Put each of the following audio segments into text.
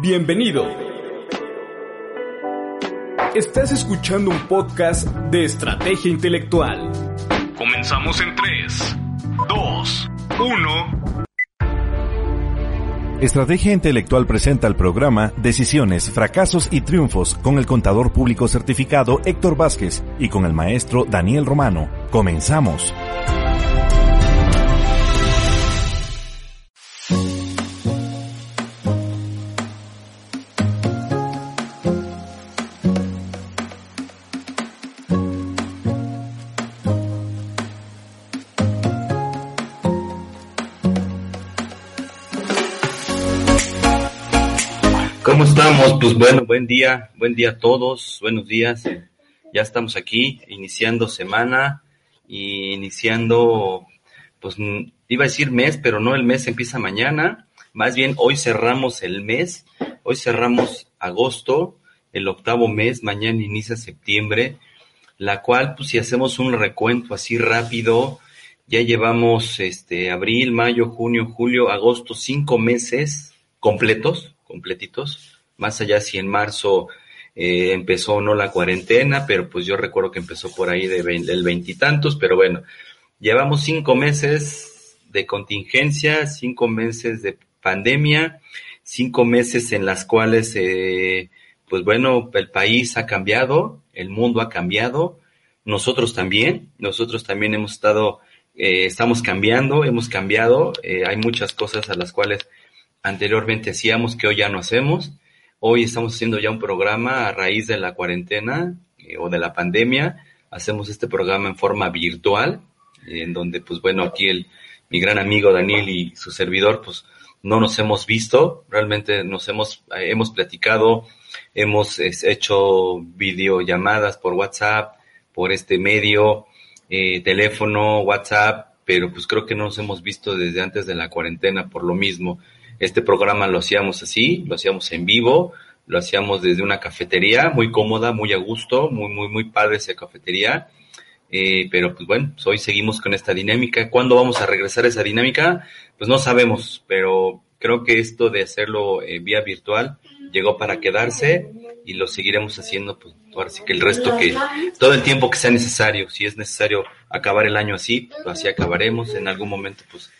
Bienvenido. Estás escuchando un podcast de estrategia intelectual. Comenzamos en 3, 2, 1. Estrategia Intelectual presenta el programa Decisiones, Fracasos y Triunfos con el contador público certificado Héctor Vázquez y con el maestro Daniel Romano. Comenzamos. Estamos? Pues bueno, buen día, buen día a todos, buenos días. Ya estamos aquí, iniciando semana y iniciando, pues iba a decir mes, pero no el mes empieza mañana. Más bien hoy cerramos el mes, hoy cerramos agosto, el octavo mes, mañana inicia septiembre, la cual, pues si hacemos un recuento así rápido, ya llevamos este abril, mayo, junio, julio, agosto, cinco meses completos, completitos, más allá si en marzo eh, empezó o no la cuarentena, pero pues yo recuerdo que empezó por ahí de del veintitantos, pero bueno, llevamos cinco meses de contingencia, cinco meses de pandemia, cinco meses en las cuales, eh, pues bueno, el país ha cambiado, el mundo ha cambiado, nosotros también, nosotros también hemos estado, eh, estamos cambiando, hemos cambiado, eh, hay muchas cosas a las cuales anteriormente hacíamos que hoy ya no hacemos. Hoy estamos haciendo ya un programa a raíz de la cuarentena eh, o de la pandemia. Hacemos este programa en forma virtual, en donde, pues bueno, aquí el, mi gran amigo Daniel y su servidor, pues no nos hemos visto, realmente nos hemos, eh, hemos platicado, hemos hecho videollamadas por WhatsApp, por este medio, eh, teléfono, WhatsApp, pero pues creo que no nos hemos visto desde antes de la cuarentena por lo mismo. Este programa lo hacíamos así, lo hacíamos en vivo, lo hacíamos desde una cafetería muy cómoda, muy a gusto, muy, muy, muy padre esa cafetería. Eh, pero pues bueno, pues hoy seguimos con esta dinámica. ¿Cuándo vamos a regresar a esa dinámica? Pues no sabemos, pero creo que esto de hacerlo eh, vía virtual llegó para quedarse y lo seguiremos haciendo, pues ahora sí que el resto que, todo el tiempo que sea necesario, si es necesario acabar el año así, pues así acabaremos, en algún momento pues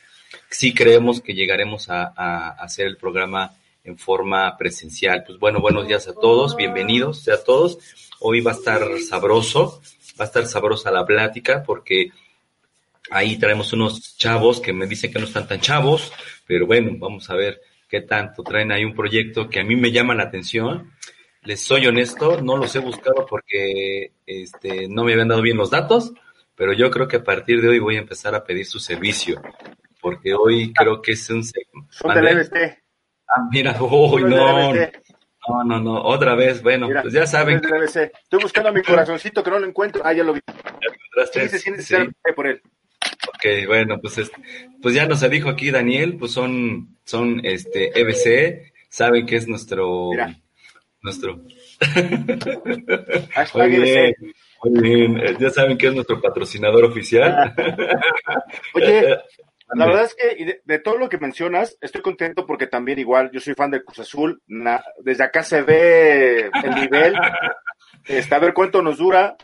sí creemos que llegaremos a, hacer el programa en forma presencial. Pues bueno, buenos días a todos, bienvenidos a todos. Hoy va a estar sabroso, va a estar sabrosa la plática porque ahí traemos unos chavos que me dicen que no están tan chavos, pero bueno, vamos a ver qué tanto traen ahí un proyecto que a mí me llama la atención. Les soy honesto, no los he buscado porque este, no me habían dado bien los datos, pero yo creo que a partir de hoy voy a empezar a pedir su servicio, porque hoy creo que es un... Son del EBT. Ah, mira, uy, no, no, no, no, otra vez, bueno, Mira, pues ya saben. EBT. Estoy buscando a mi corazoncito que no lo encuentro. Ah, ya lo vi. que- Sí, sí. por él. Ok, bueno, pues es- pues ya nos dijo aquí Daniel, pues son, son este EBC, saben que es nuestro, Mira. nuestro, muy bien, EBC. muy bien, ya saben que es nuestro patrocinador oficial. Oye, la verdad es que y de, de todo lo que mencionas, estoy contento porque también igual yo soy fan del Cruz Azul. Na- desde acá se ve el nivel. Este, a ver cuánto nos dura.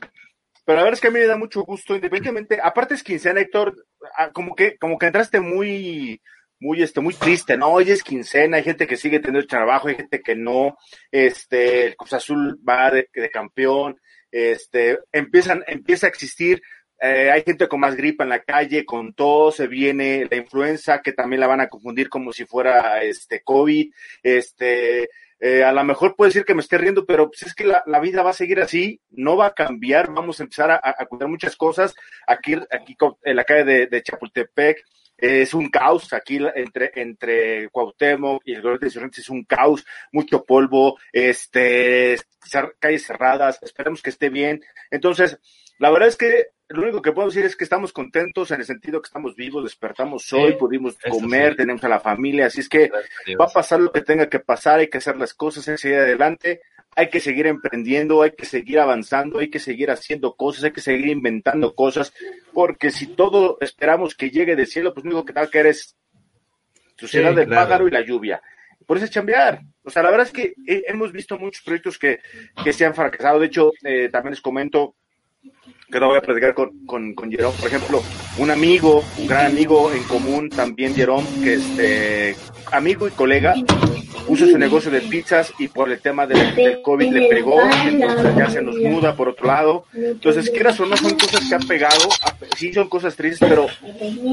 Pero la verdad es que a mí me da mucho gusto, independientemente. Aparte es quincena, Héctor, ah, como que, como que entraste muy, muy, este, muy triste, ¿no? Hoy es quincena, hay gente que sigue teniendo trabajo, hay gente que no. Este, el Cruz Azul va de, de campeón. Este, empiezan, empieza a existir eh, hay gente con más gripa en la calle, con tos, se viene la influenza, que también la van a confundir como si fuera este COVID. Este, eh, a lo mejor puede decir que me esté riendo, pero pues es que la, la vida va a seguir así, no va a cambiar, vamos a empezar a, a muchas cosas. Aquí, aquí en la calle de, de Chapultepec es un caos aquí entre, entre Cuauhtémoc y el Glorieta de Insurgentes, es un caos, mucho polvo, este, calles cerradas, esperemos que esté bien. Entonces, la verdad es que lo único que puedo decir es que estamos contentos en el sentido que estamos vivos, despertamos hoy, pudimos comer, tenemos a la familia, así es que va a pasar lo que tenga que pasar, hay que hacer las cosas, seguir adelante, hay que seguir emprendiendo, hay que seguir avanzando, hay que seguir haciendo cosas, hay que seguir inventando cosas, porque si todo esperamos que llegue del cielo, pues lo único que tal que eres sociedad del pájaro y la lluvia. Por eso es chambear. O sea, la verdad es que hemos visto muchos proyectos que, que se han fracasado. De hecho, eh, también les comento, que no voy a platicar con, con, con Jerome, por ejemplo, un amigo, un gran amigo en común también, Jerome, que este, amigo y colega, puso su negocio de pizzas y por el tema del, del COVID le pegó, entonces ya se nos muda por otro lado. Entonces, quieras o no, son cosas que han pegado, sí son cosas tristes, pero,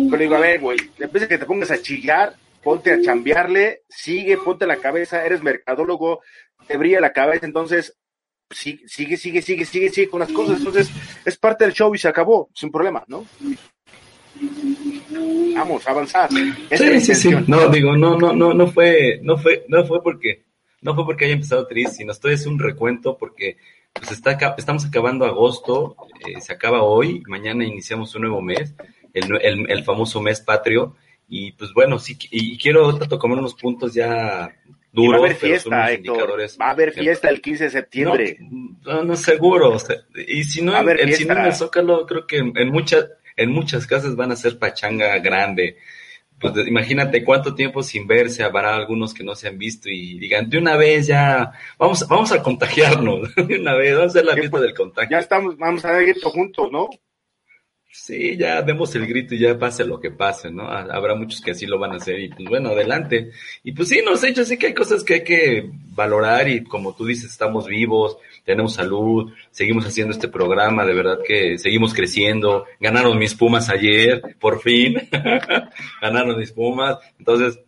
pero digo, a ver, güey, vez de que te pongas a chillar, ponte a chambearle, sigue, ponte la cabeza, eres mercadólogo, te brilla la cabeza, entonces sigue, sigue, sigue, sigue, sigue, sigue con las cosas. Entonces, es parte del show y se acabó, sin problema, ¿no? Vamos, avanzar. Sí, sí, sí. No, digo, no, no, no, no fue, no fue, no fue porque, no fue porque haya empezado triste, sino esto es un recuento porque pues está, estamos acabando agosto, eh, se acaba hoy, mañana iniciamos un nuevo mes, el, el, el famoso mes patrio, y pues bueno, sí, y quiero tocar unos puntos ya va a haber fiesta, Va a haber fiesta el 15 de septiembre. No, no, seguro. y si no, el, si no en el Zócalo, creo que en, muchas en muchas casas van a ser pachanga grande. Pues imagínate cuánto tiempo sin verse, habrá algunos que no se han visto y digan, de una vez ya, vamos, vamos a contagiarnos, de una vez, vamos a hacer la fiesta del contagio. Ya estamos, vamos a dar juntos, ¿no? Sí, ya demos el grito y ya pase lo que pase, ¿no? Habrá muchos que así lo van a hacer y pues bueno, adelante. Y pues sí, nos he hecho así que hay cosas que hay que valorar y como tú dices, estamos vivos, tenemos salud, seguimos haciendo este programa, de verdad que seguimos creciendo, ganaron mis Pumas ayer, por fin, ganaron mis Pumas, entonces,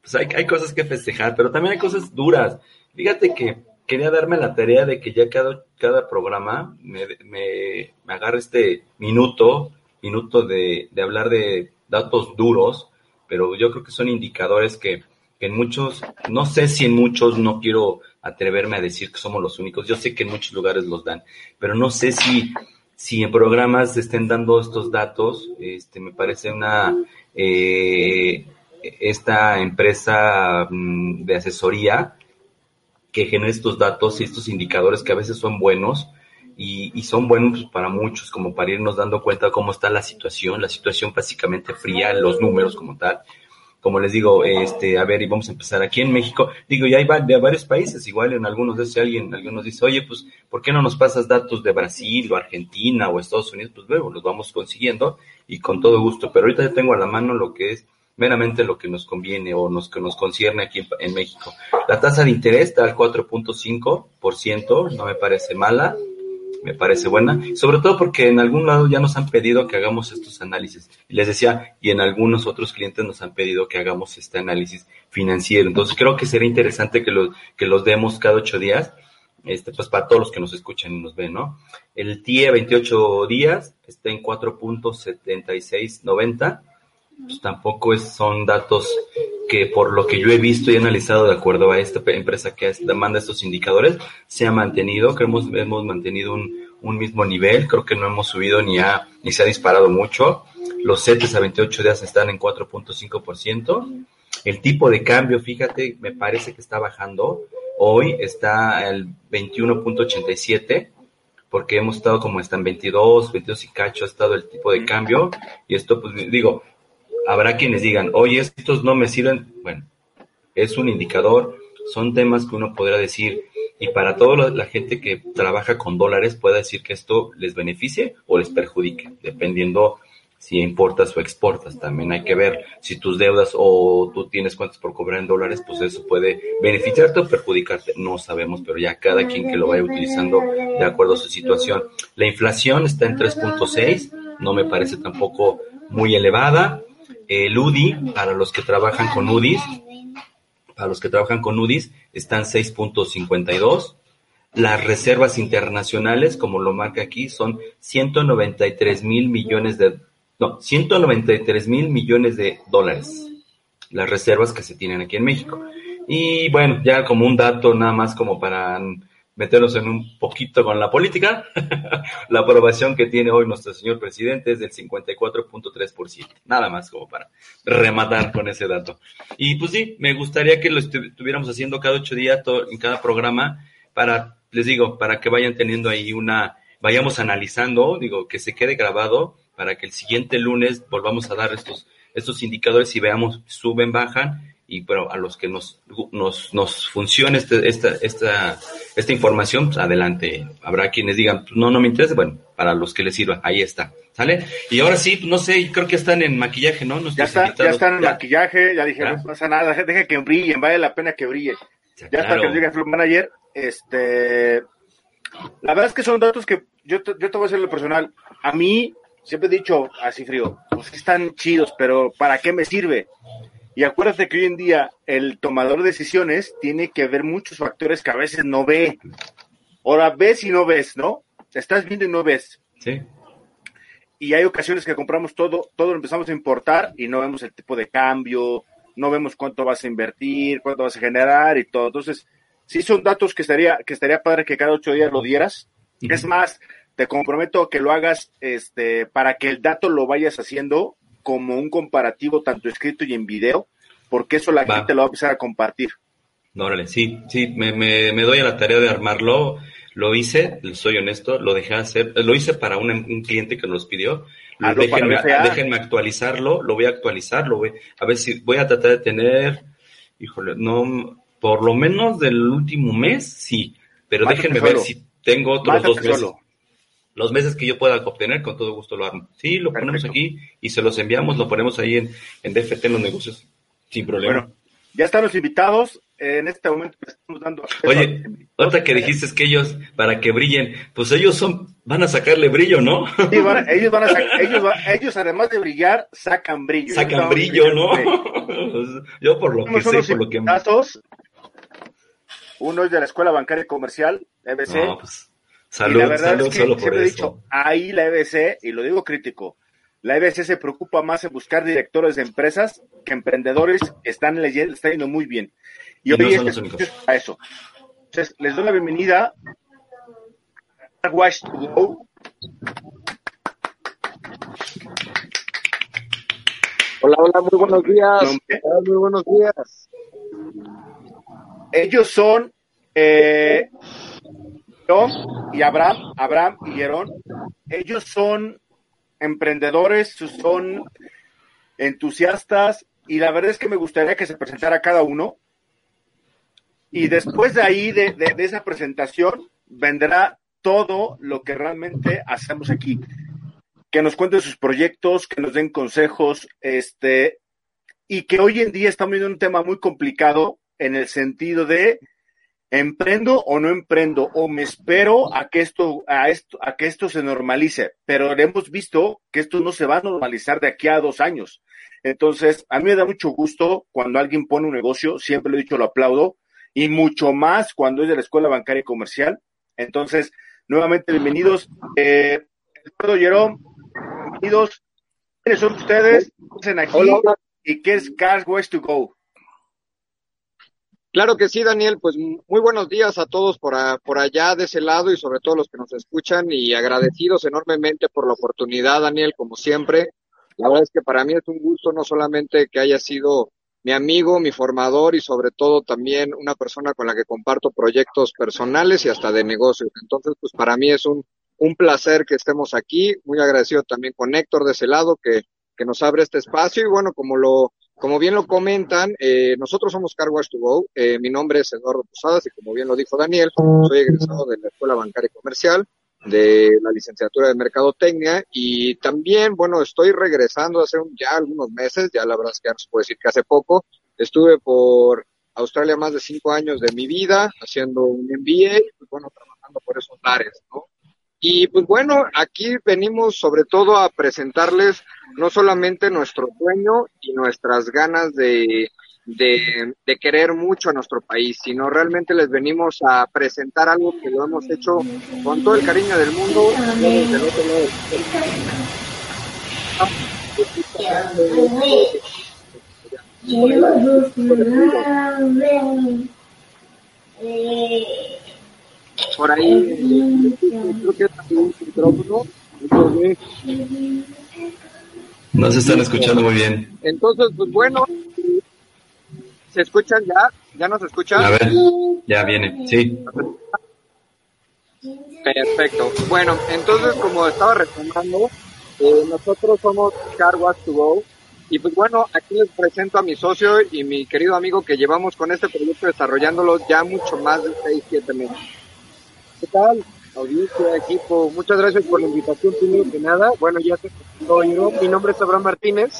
pues hay, hay cosas que festejar, pero también hay cosas duras. Fíjate que quería darme la tarea de que ya cada, cada programa me, me, me agarre este minuto, minuto de, de, hablar de datos duros, pero yo creo que son indicadores que, en muchos, no sé si en muchos, no quiero atreverme a decir que somos los únicos, yo sé que en muchos lugares los dan, pero no sé si, si en programas estén dando estos datos, este, me parece una, eh, esta empresa mm, de asesoría, que genere estos datos y estos indicadores que a veces son buenos y, son buenos para muchos, como para irnos dando cuenta de cómo está la situación, la situación básicamente fría, los números como tal. Como les digo, este, a ver, y vamos a empezar aquí en México. Digo, ya hay varios países, igual en algunos de si alguien, alguien nos dice, oye, pues, ¿por qué no nos pasas datos de Brasil o Argentina o Estados Unidos? Pues luego los vamos consiguiendo y con todo gusto. Pero ahorita ya tengo a la mano lo que es meramente lo que nos conviene o nos, que nos concierne aquí en, México. La tasa de interés está al 4.5%, no me parece mala, me parece buena, sobre todo porque en algún lado ya nos han pedido que hagamos estos análisis. Y les decía, y en algunos otros clientes nos han pedido que hagamos este análisis financiero. Entonces creo que sería interesante que los, que los demos cada ocho días, este, pues para todos los que nos escuchan y nos ven, ¿no? El TIE 28 días está en 4.7690 pues tampoco es, son datos que por lo que yo he visto y analizado de acuerdo a esta empresa que demanda estos indicadores, se ha mantenido, que hemos, hemos mantenido un, un mismo nivel, creo que no hemos subido ni, a, ni se ha disparado mucho. Los CETES a 28 días están en 4.5%. El tipo de cambio, fíjate, me parece que está bajando. Hoy está el 21.87 porque hemos estado como están 22, 22 y cacho ha estado el tipo de cambio y esto pues digo, habrá quienes digan, oye, estos no me sirven. Bueno, es un indicador, son temas que uno podrá decir, y para toda la gente que trabaja con dólares puede decir que esto les beneficie o les perjudique, dependiendo si importas o exportas. También hay que ver si tus deudas o tú tienes cuentas por cobrar en dólares, pues eso puede beneficiarte o perjudicarte. No sabemos, pero ya cada quien que lo vaya utilizando de acuerdo a su situación. La inflación está en 3.6, no me parece tampoco muy elevada. El UDI, para los que trabajan con UDIs, para los que trabajan con UDIs, están 6.52. Las reservas internacionales, como lo marca aquí, son 193 mil millones de no, 193 mil millones de dólares las reservas que se tienen aquí en México. Y bueno, ya como un dato nada más como para meternos en un poquito con la política, la aprobación que tiene hoy nuestro señor presidente es del 54.3%, nada más como para rematar con ese dato. Y pues sí, me gustaría que lo estuviéramos haciendo cada ocho días en cada programa para, les digo, para que vayan teniendo ahí una, vayamos analizando, digo, que se quede grabado para que el siguiente lunes volvamos a dar estos, estos indicadores y veamos suben, bajan y pero a los que nos, nos, nos funcione este, esta, esta, esta información, pues adelante. Habrá quienes digan, pues, no, no me interesa, bueno, para los que les sirva, ahí está. ¿Sale? Y ahora sí, pues, no sé, creo que están en maquillaje, ¿no? ya, está, ya están en maquillaje, ya dije, no pasa nada, deje que brillen, vale la pena que brillen. Ya, está que diga Flow Manager, este, la verdad es que son datos que yo, yo te voy a hacer lo personal. A mí, siempre he dicho así frío, pues están chidos, pero ¿para qué me sirve? Y acuérdate que hoy en día el tomador de decisiones tiene que ver muchos factores que a veces no ve. Ahora ves y no ves, ¿no? Estás viendo y no ves. Sí. Y hay ocasiones que compramos todo, todo lo empezamos a importar y no vemos el tipo de cambio, no vemos cuánto vas a invertir, cuánto vas a generar y todo. Entonces, sí son datos que estaría, que estaría padre que cada ocho días lo dieras. Es más, te comprometo que lo hagas este, para que el dato lo vayas haciendo como un comparativo tanto escrito y en video, porque eso la gente lo va a empezar a compartir. Órale, sí, sí, me, me, me, doy a la tarea de armarlo. Lo hice, soy honesto, lo dejé hacer, lo hice para un, un cliente que nos pidió. déjenme, déjenme, actualizarlo, lo voy a actualizar, lo voy, a ver si voy a tratar de tener, híjole, no, por lo menos del último mes, sí, pero déjenme ver si tengo otros dos meses los meses que yo pueda obtener, con todo gusto lo hago. Sí, lo ponemos aquí y se los enviamos, lo ponemos ahí en, en DFT en los negocios, sin problema. Bueno, ya están los invitados. En este momento estamos dando. Oye, otra que dijiste es que ellos, para que brillen, pues ellos son, van a sacarle brillo, ¿no? Sí, ellos van a sacar, ellos, ellos además de brillar, sacan brillo. Sacan brillo, ¿no? yo por lo que sé, por lo que. Uno es de la Escuela Bancaria y Comercial, EBC. No, pues Salud, la verdad es que solo por he dicho, ahí la EBC, y lo digo crítico, la EBC se preocupa más en buscar directores de empresas que emprendedores que están leyendo, está yendo muy bien. Y, hoy es a eso. Entonces, les doy la bienvenida a Watch to Go. Hola, hola, muy buenos días. muy buenos días. Ellos son eh, y Abraham, Abraham y Jerón, ellos son emprendedores, son entusiastas y la verdad es que me gustaría que se presentara cada uno. Y después de ahí, de, de esa presentación, vendrá todo lo que realmente hacemos aquí. Que nos cuenten sus proyectos, que nos den consejos, este, y que hoy en día estamos viendo un tema muy complicado en el sentido de ¿Emprendo o no emprendo? ¿O me espero a que esto, a esto, a que esto se normalice? Pero hemos visto que esto no se va a normalizar de aquí a dos años. Entonces, a mí me da mucho gusto cuando alguien pone un negocio, siempre lo he dicho, lo aplaudo, y mucho más cuando es de la Escuela Bancaria y Comercial. Entonces, nuevamente, bienvenidos. Eh, Jerome, bienvenidos. ¿Quiénes son ustedes? ¿Qué hacen aquí? ¿Y qué es Cars West to Go? Claro que sí, Daniel. Pues muy buenos días a todos por, por allá de ese lado y sobre todo los que nos escuchan y agradecidos enormemente por la oportunidad, Daniel, como siempre. La verdad es que para mí es un gusto no solamente que haya sido mi amigo, mi formador y sobre todo también una persona con la que comparto proyectos personales y hasta de negocios. Entonces, pues para mí es un, un placer que estemos aquí. Muy agradecido también con Héctor de ese lado que, que nos abre este espacio y bueno, como lo como bien lo comentan, eh, nosotros somos Car Wash to Go. Eh, mi nombre es Eduardo Posadas y como bien lo dijo Daniel, soy egresado de la Escuela Bancaria y Comercial, de la licenciatura de Mercadotecnia y también, bueno, estoy regresando hace ya algunos meses, ya la verdad es que ya puede decir que hace poco, estuve por Australia más de cinco años de mi vida haciendo un MBA y pues bueno, trabajando por esos lares, ¿no? Y pues bueno, aquí venimos sobre todo a presentarles no solamente nuestro sueño y nuestras ganas de, de, querer mucho a nuestro país, sino realmente les venimos a presentar algo que lo hemos hecho con todo el cariño del mundo. Por ahí, creo que un micrófono. No se están escuchando muy bien. Entonces, pues bueno, ¿se escuchan ya? ¿Ya nos escuchan? A ver, ya viene, sí. Perfecto. Bueno, entonces, como estaba retomando, eh, nosotros somos Car to Go. Y pues bueno, aquí les presento a mi socio y mi querido amigo que llevamos con este proyecto desarrollándolo ya mucho más de 6, 7 meses. ¿Qué tal? Audiencia, equipo, muchas gracias por la invitación, primero que nada. Bueno, ya se yo. Mi nombre es Abraham Martínez.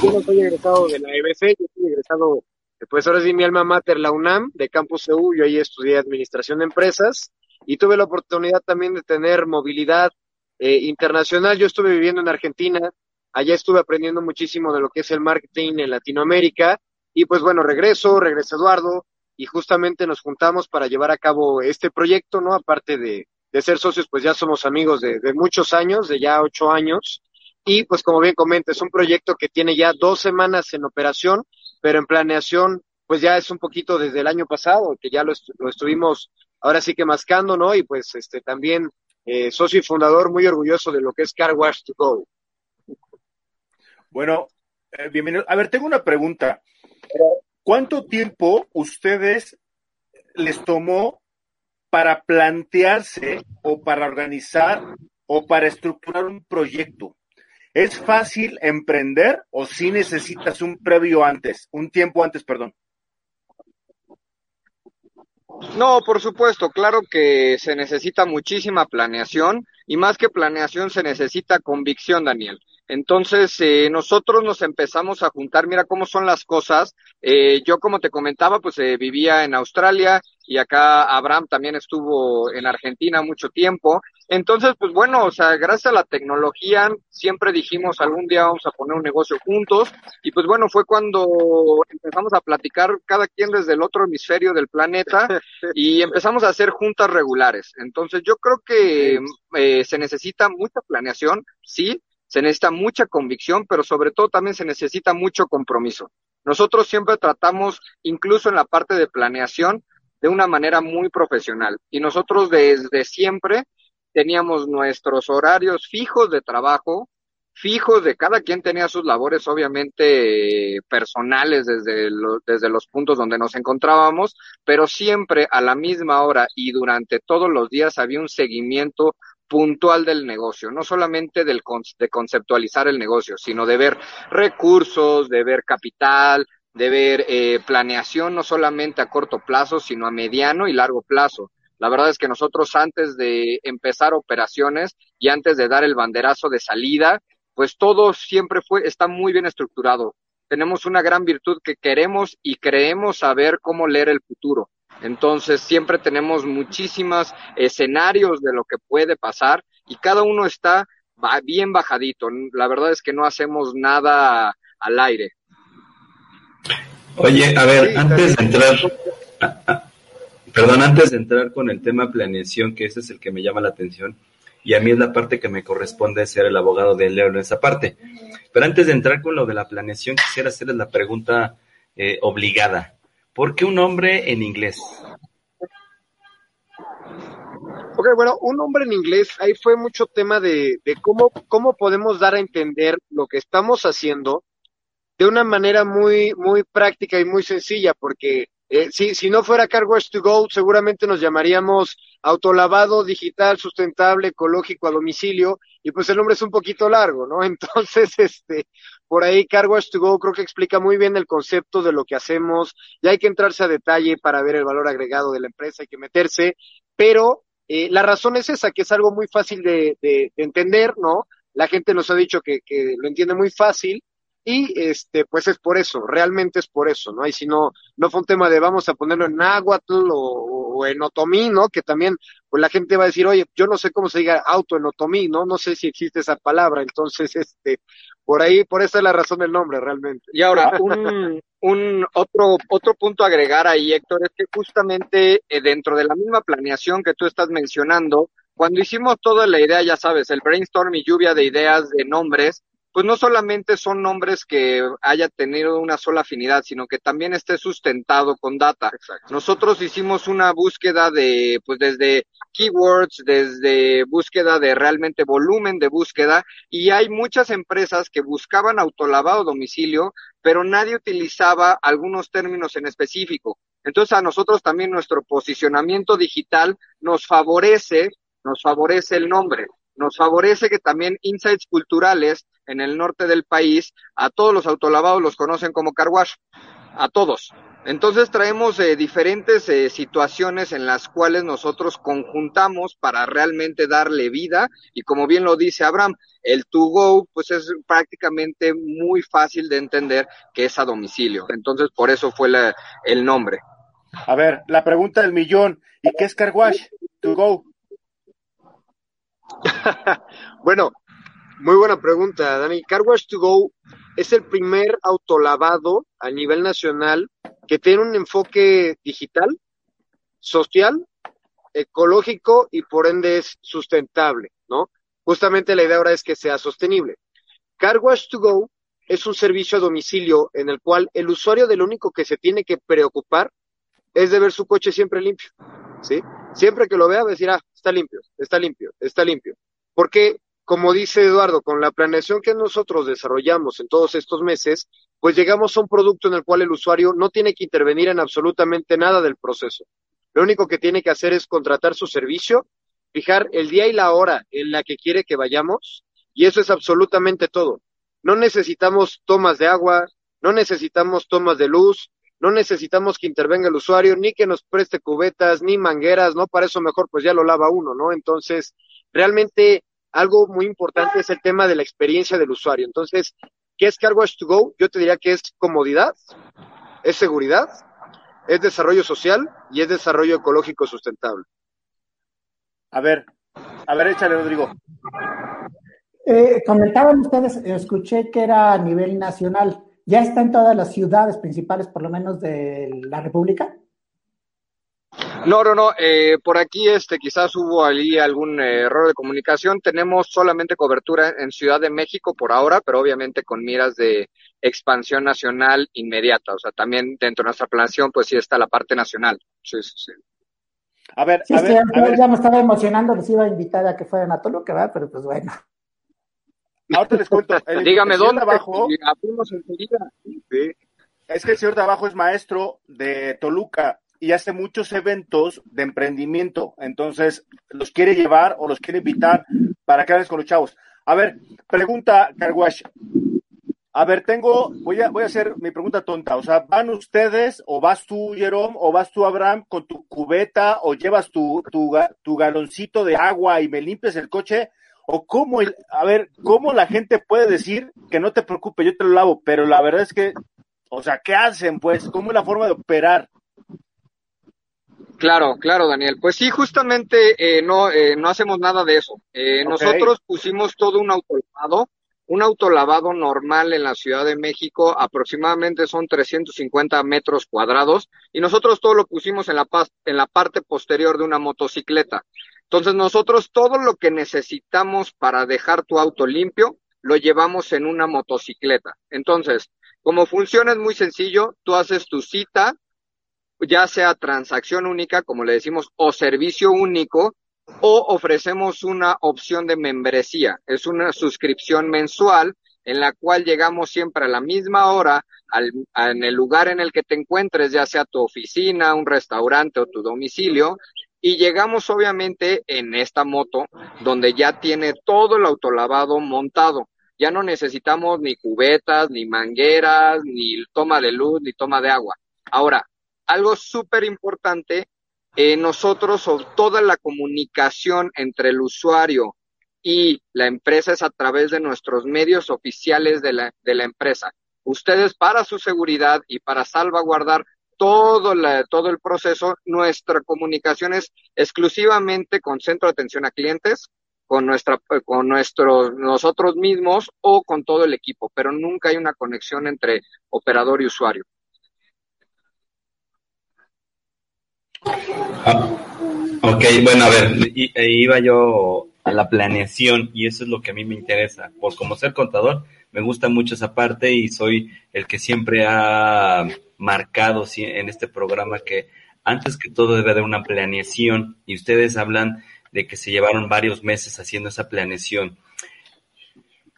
Yo no soy egresado de la EBC, yo soy egresado, pues ahora sí, mi alma mater, la UNAM, de Campus EU. Yo ahí estudié Administración de Empresas y tuve la oportunidad también de tener movilidad eh, internacional. Yo estuve viviendo en Argentina, allá estuve aprendiendo muchísimo de lo que es el marketing en Latinoamérica y pues bueno, regreso, regresa Eduardo y justamente nos juntamos para llevar a cabo este proyecto, ¿no? Aparte de, de ser socios, pues ya somos amigos de, muchos años, de ya ocho años. Y pues como bien comenta, es un proyecto que tiene ya dos semanas en operación, pero en planeación, pues ya es un poquito desde el año pasado, que ya lo, lo estuvimos ahora sí que mascando, ¿no? Y pues este también eh, socio y fundador muy orgulloso de lo que es Car Wash to Go. Bueno, eh, bienvenido. A ver, tengo una pregunta. ¿Cuánto tiempo ustedes les tomó para plantearse o para organizar o para estructurar un proyecto? ¿Es fácil emprender o si necesitas un previo antes, un tiempo antes, perdón? No, por supuesto, claro que se necesita muchísima planeación y más que planeación se necesita convicción, Daniel. Entonces, eh, nosotros nos empezamos a juntar, mira cómo son las cosas. Eh, yo, como te comentaba, pues eh, vivía en Australia y acá Abraham también estuvo en Argentina mucho tiempo. Entonces, pues bueno, o sea, gracias a la tecnología siempre dijimos algún día vamos a poner un negocio juntos y pues bueno, fue cuando empezamos a platicar cada quien desde el otro hemisferio del planeta y empezamos a hacer juntas regulares. Entonces, yo creo que se necesita mucha planeación, sí, se necesita mucha convicción, pero sobre todo también se necesita mucho compromiso. Nosotros siempre tratamos, incluso en la parte de planeación, de una manera muy profesional. Y nosotros desde siempre teníamos nuestros horarios fijos de trabajo, fijos de cada quien tenía sus labores obviamente personales desde, desde los puntos donde nos encontrábamos, pero siempre a la misma hora y durante todos los días había un seguimiento puntual del negocio, no solamente del de conceptualizar el negocio, sino de ver recursos, de ver capital, de ver eh, planeación no solamente a corto plazo, sino a mediano y largo plazo. La verdad es que nosotros antes de empezar operaciones y antes de dar el banderazo de salida, pues todo siempre fue, está muy bien estructurado. Tenemos una gran virtud que queremos y creemos saber cómo leer el futuro. Entonces siempre tenemos muchísimos escenarios de lo que puede pasar y cada uno está bien bajadito. La verdad es que no hacemos nada al aire. Oye, a ver, antes de entrar, perdón, antes de entrar con el tema planeación, que ese es el que me llama la atención, y a mí es la parte que me corresponde ser el abogado de Leo en esa parte. Pero antes de entrar con lo de la planeación, quisiera hacerles la pregunta eh, obligada. ¿Por qué un nombre en inglés? Ok, bueno, un nombre en inglés, ahí fue mucho tema de, cómo, cómo podemos dar a entender lo que estamos haciendo de una manera muy, muy práctica y muy sencilla, porque eh, si, si no fuera Carwash to Go, seguramente nos llamaríamos autolavado digital, sustentable, ecológico a domicilio, y pues el nombre es un poquito largo, ¿no? Entonces, este, por ahí Carwash to Go creo que explica muy bien el concepto de lo que hacemos, y hay que entrarse a detalle para ver el valor agregado de la empresa, hay que meterse, pero eh, la razón es esa, que es algo muy fácil de, de, de entender, ¿no? La gente nos ha dicho que, que lo entiende muy fácil, y este, pues es por eso, realmente es por eso, ¿no? Y si no, no fue un tema de vamos a ponerlo en náhuatl o, en otomí, ¿no? Que también, pues la gente va a decir, oye, yo no sé cómo se diga auto en otomí, ¿no? No sé si existe esa palabra, entonces, este, por ahí, por esa es la razón del nombre, realmente. Y ahora, un, un otro, otro punto a agregar ahí, Héctor, es que justamente eh, dentro de la misma planeación que tú estás mencionando, cuando hicimos toda la idea, ya sabes, el brainstorm y lluvia de ideas, de nombres, pues no solamente son nombres que haya tenido una sola afinidad, sino que también esté sustentado con data. Nosotros hicimos una búsqueda de, pues desde keywords, desde búsqueda de realmente volumen de búsqueda, y hay muchas empresas que buscaban autolavado domicilio, pero nadie utilizaba algunos términos en específico. Entonces a nosotros también nuestro posicionamiento digital nos favorece, nos favorece el nombre, nos favorece que también insights culturales en el norte del país, a todos los autolavados los conocen como carwash, a todos. Entonces traemos eh, diferentes eh, situaciones en las cuales nosotros conjuntamos para realmente darle vida y como bien lo dice Abraham, el to go pues es prácticamente muy fácil de entender que es a domicilio. Entonces por eso fue el nombre. A ver, la pregunta del millón, ¿y qué es carwash? To go. bueno, muy buena pregunta, Dani. Carwash to Go es el primer autolavado a nivel nacional que tiene un enfoque digital, social, ecológico y por ende es sustentable, ¿no? Justamente la idea ahora es que sea sostenible. Carwash to Go es un servicio a domicilio en el cual el usuario de lo único que se tiene que preocupar es de ver su coche siempre limpio, ¿sí? Siempre que lo vea, decir, ah, está limpio, está limpio, está limpio. Porque, como dice Eduardo, con la planeación que nosotros desarrollamos en todos estos meses, pues llegamos a un producto en el cual el usuario no tiene que intervenir en absolutamente nada del proceso. Lo único que tiene que hacer es contratar su servicio, fijar el día y la hora en la que quiere que vayamos, y eso es absolutamente todo. No necesitamos tomas de agua, no necesitamos tomas de luz, no necesitamos que intervenga el usuario, ni que nos preste cubetas, ni mangueras, ¿no? Para eso mejor pues ya lo lava uno, ¿no? Entonces, realmente algo muy importante es el tema de la experiencia del usuario. Entonces, ¿qué es CarWash to Go? Yo te diría que es comodidad, es seguridad, es desarrollo social y es desarrollo ecológico sustentable. A ver, a ver, échale, Rodrigo. Eh, comentaban ustedes, escuché que era a nivel nacional. ¿Ya está en todas las ciudades principales, por lo menos de la República? No, no, no. Eh, por aquí, este, quizás hubo allí algún error de comunicación. Tenemos solamente cobertura en Ciudad de México por ahora, pero obviamente con miras de expansión nacional inmediata. O sea, también dentro de nuestra planeación, pues sí está la parte nacional. Sí, sí, sí. A ver, a, ver, ya me estaba emocionando, les iba a invitar a que fueran a Toluca, ¿verdad? Pero pues bueno. Ahora les cuento. Dígame dónde. Abajo, Es que el señor de abajo es maestro de Toluca y hace muchos eventos de emprendimiento. Entonces, los quiere llevar o los quiere invitar para que hables con los chavos. A ver, pregunta, Carwash. A ver, tengo, voy a, voy a hacer mi pregunta tonta. O sea, ¿van ustedes o vas tú, Jerome, o vas tú, Abraham, con tu cubeta o llevas tu, tu, tu galoncito de agua y me limpias el coche? o cómo, a ver, cómo la gente puede decir que no te preocupes, yo te lo lavo, pero la verdad es que, o sea, ¿qué hacen? Pues, ¿cómo es la forma de operar? Claro, claro, Daniel. Pues sí, justamente eh, no, eh, no hacemos nada de eso. Eh, Nosotros pusimos todo un autolavado, un autolavado normal en la Ciudad de México, aproximadamente son 350 metros cuadrados, y nosotros todo lo pusimos en la, en la parte posterior de una motocicleta. Entonces nosotros todo lo que necesitamos para dejar tu auto limpio, lo llevamos en una motocicleta. Entonces, como funciona es muy sencillo, tú haces tu cita, ya sea transacción única, como le decimos, o servicio único, o ofrecemos una opción de membresía. Es una suscripción mensual en la cual llegamos siempre a la misma hora al, en el lugar en el que te encuentres, ya sea tu oficina, un restaurante o tu domicilio, y llegamos obviamente en esta moto donde ya tiene todo el autolavado montado. Ya no necesitamos ni cubetas, ni mangueras, ni toma de luz, ni toma de agua. Ahora, algo súper importante, eh, nosotros o toda la comunicación entre el usuario y la empresa es a través de nuestros medios oficiales de la, de la empresa. Ustedes para su seguridad y para salvaguardar todo, la, todo el proceso, nuestra comunicación es exclusivamente con centro de atención a clientes, con nuestra, con nuestros, nosotros mismos o con todo el equipo, pero nunca hay una conexión entre operador y usuario. Ok, bueno, a ver, iba yo a la planeación y eso es lo que a mí me interesa. Por como ser contador, me gusta mucho esa parte y soy el que siempre ha marcado en este programa que antes que todo debe haber una planeación y ustedes hablan de que se llevaron varios meses haciendo esa planeación.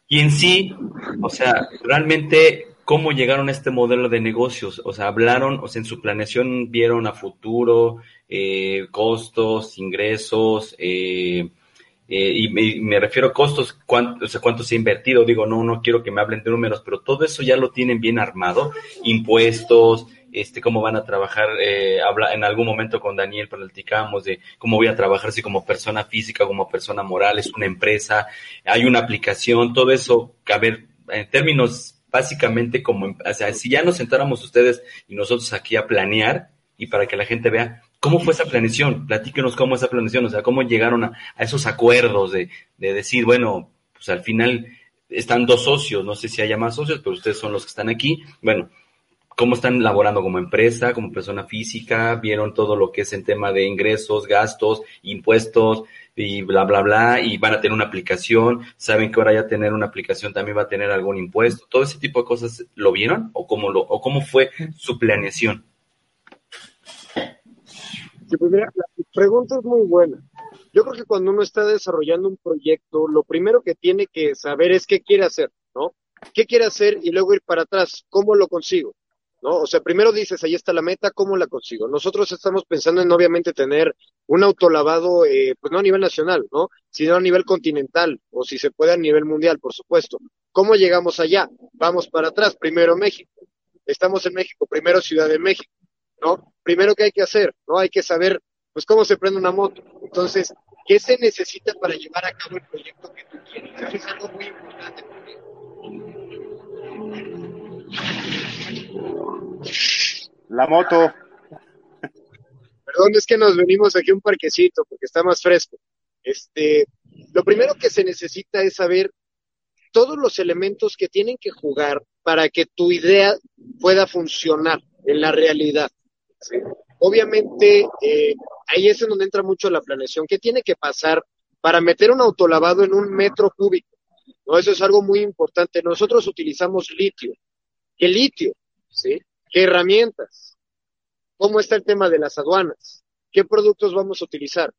Y en sí, o sea, realmente, ¿cómo llegaron a este modelo de negocios? O sea, hablaron, o sea, en su planeación vieron a futuro, eh, costos, ingresos, eh, eh, y, me, refiero a costos, cuánto, o sea, cuánto se ha invertido. Digo, no, no quiero que me hablen de números, pero todo eso ya lo tienen bien armado. Impuestos, este, cómo van a trabajar, eh, habla, en algún momento con Daniel platicamos de cómo voy a trabajar si como persona física, como persona moral, es una empresa, hay una aplicación, todo eso, a ver, en términos básicamente como, o sea, si ya nos sentáramos ustedes y nosotros aquí a planear y para que la gente vea cómo fue esa planeación, platíquenos cómo esa planeación, o sea, cómo llegaron a, a esos acuerdos de, de decir, bueno, pues al final están dos socios, no sé si haya más socios, pero ustedes son los que están aquí. Bueno, cómo están laborando como empresa, como persona física, vieron todo lo que es en tema de ingresos, gastos, impuestos y bla, bla, bla, y van a tener una aplicación, saben que ahora ya tener una aplicación también va a tener algún impuesto, todo ese tipo de cosas, ¿lo vieron o cómo, lo, o cómo fue su planeación? Pues mira, la pregunta es muy buena. Yo creo que cuando uno está desarrollando un proyecto, lo primero que tiene que saber es qué quiere hacer, ¿no? ¿Qué quiere hacer y luego ir para atrás? ¿Cómo lo consigo? ¿No? O sea, primero dices, ahí está la meta, ¿cómo la consigo? Nosotros estamos pensando en obviamente tener un autolavado, eh, pues no a nivel nacional, ¿no? Sino a nivel continental, o si se puede a nivel mundial, por supuesto. ¿Cómo llegamos allá? Vamos para atrás, primero México. Estamos en México, primero Ciudad de México, ¿no? Primero, ¿qué hay que hacer? ¿No? Hay que saber, pues, cómo se prende una moto. Entonces, ¿qué se necesita para llevar a cabo el proyecto que tú quieres? Eso es algo muy importante la moto. Perdón, es que nos venimos aquí a un parquecito porque está más fresco. Este, lo primero que se necesita es saber todos los elementos que tienen que jugar para que tu idea pueda funcionar en la realidad. Obviamente, eh, ahí es en donde entra mucho la planeación. ¿Qué tiene que pasar para meter un autolavado en un metro cúbico? ¿No? Eso es algo muy importante. Nosotros utilizamos litio. ¿Qué litio? ¿Sí? ¿Qué herramientas? ¿Cómo está el tema de las aduanas? ¿Qué productos vamos a utilizar?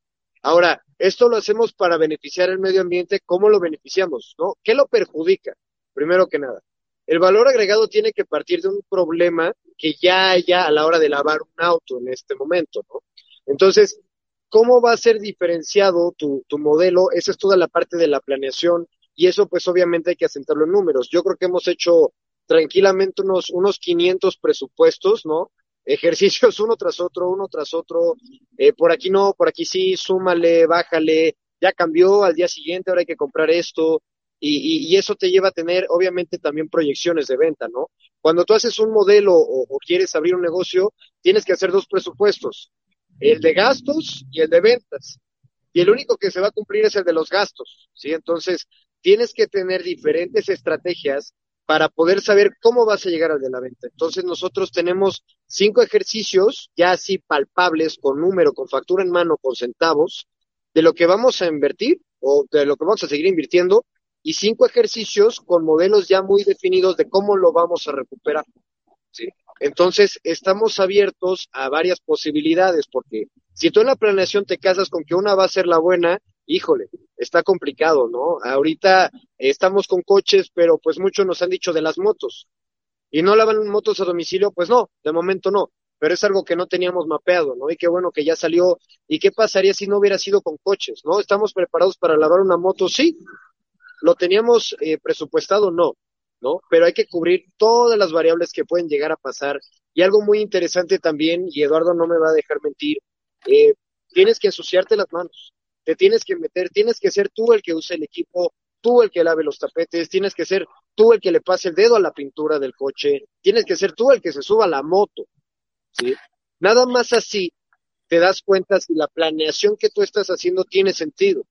Ahora, esto lo hacemos para beneficiar el medio ambiente. ¿Cómo lo beneficiamos? ¿No? ¿Qué lo perjudica? Primero que nada. El valor agregado tiene que partir de un problema que ya haya a la hora de lavar un auto en este momento, ¿no? Entonces, ¿cómo va a ser diferenciado tu, modelo? Esa es toda la parte de la planeación y eso pues obviamente hay que asentarlo en números. Yo creo que hemos hecho tranquilamente unos, unos 500 presupuestos, ¿no? Ejercicios uno tras otro, uno tras otro, eh, por aquí no, por aquí sí, súmale, bájale, ya cambió al día siguiente, ahora hay que comprar esto, y, y, eso te lleva a tener, obviamente, también proyecciones de venta, ¿no? Cuando tú haces un modelo o, o, quieres abrir un negocio, tienes que hacer dos presupuestos, el de gastos y el de ventas. Y el único que se va a cumplir es el de los gastos, ¿sí? Entonces, tienes que tener diferentes estrategias para poder saber cómo vas a llegar al de la venta. Entonces nosotros tenemos cinco ejercicios ya así palpables, con número, con factura en mano, con centavos, de lo que vamos a invertir o de lo que vamos a seguir invirtiendo y cinco ejercicios con modelos ya muy definidos de cómo lo vamos a recuperar. ¿sí? Entonces, estamos abiertos a varias posibilidades, porque si tú en la planeación te casas con que una va a ser la buena híjole, está complicado, ¿no? Ahorita estamos con coches, pero pues muchos nos han dicho de las motos. ¿Y no lavan motos a domicilio? Pues no, de momento no, pero es algo que no teníamos mapeado, ¿no? Y qué bueno que ya salió. ¿Y qué pasaría si no hubiera sido con coches, ¿no? ¿Estamos preparados para lavar una moto? Sí. ¿Lo teníamos eh, presupuestado? No, ¿no? Pero hay que cubrir todas las variables que pueden llegar a pasar. Y algo muy interesante también, y Eduardo no me va a dejar mentir, eh, tienes que ensuciarte las manos te tienes que meter, tienes que ser tú el que use el equipo, tú el que lave los tapetes, tienes que ser tú el que le pase el dedo a la pintura del coche, tienes que ser tú el que se suba a la moto, ¿sí? Nada más así te das cuenta si la planeación que tú estás haciendo tiene sentido,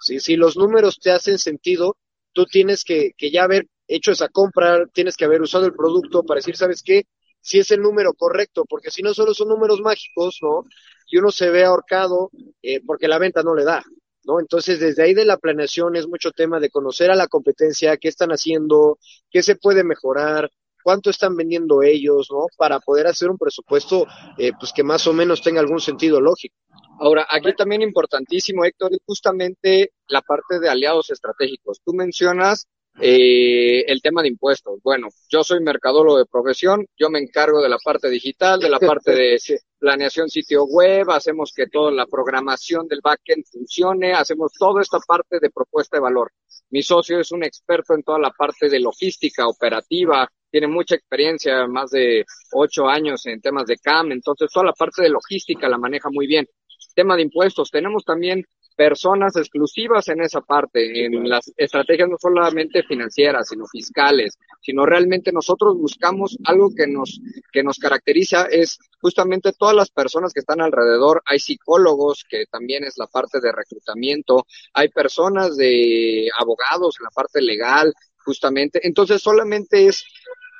¿sí? Si los números te hacen sentido, tú tienes que, que ya haber hecho esa compra, tienes que haber usado el producto para decir, ¿sabes qué? Si es el número correcto, porque si no solo son números mágicos, ¿no? y uno se ve ahorcado eh, porque la venta no le da. ¿no? Entonces, desde ahí de la planeación es mucho tema de conocer a la competencia, qué están haciendo, qué se puede mejorar, cuánto están vendiendo ellos, ¿no? Para poder hacer un presupuesto, eh, pues que más o menos tenga algún sentido lógico. Ahora, aquí también importantísimo, Héctor, es justamente la parte de aliados estratégicos. Tú mencionas eh, el tema de impuestos. Bueno, yo soy mercadólogo de profesión, yo me encargo de la parte digital, de la parte de planeación sitio web, hacemos que toda la programación del backend funcione, hacemos toda esta parte de propuesta de valor. Mi socio es un experto en toda la parte de logística operativa, tiene mucha experiencia, más de ocho años en temas de CAM, entonces toda la parte de logística la maneja muy bien. Tema de impuestos, tenemos también personas exclusivas en esa parte, en las estrategias no solamente financieras, sino fiscales, sino realmente nosotros buscamos algo que nos, que nos caracteriza es justamente todas las personas que están alrededor, hay psicólogos, que también es la parte de reclutamiento, hay personas de abogados en la parte legal, justamente, entonces solamente es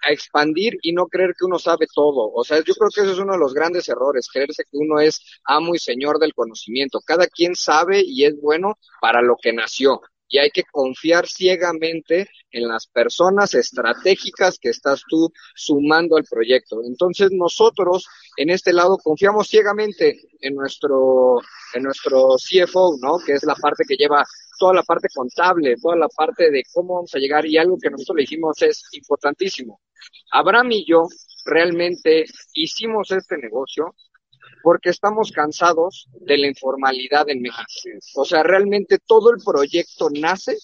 a expandir y no creer que uno sabe todo. O sea, yo creo que eso es uno de los grandes errores, creerse que uno es amo y señor del conocimiento. Cada quien sabe y es bueno para lo que nació. Y hay que confiar ciegamente en las personas estratégicas que estás tú sumando al proyecto. Entonces nosotros en este lado confiamos ciegamente en nuestro, en nuestro CFO, ¿no? Que es la parte que lleva toda la parte contable, toda la parte de cómo vamos a llegar y algo que nosotros le dijimos es importantísimo. Abraham y yo realmente hicimos este negocio porque estamos cansados de la informalidad en México. O sea, realmente todo el proyecto nace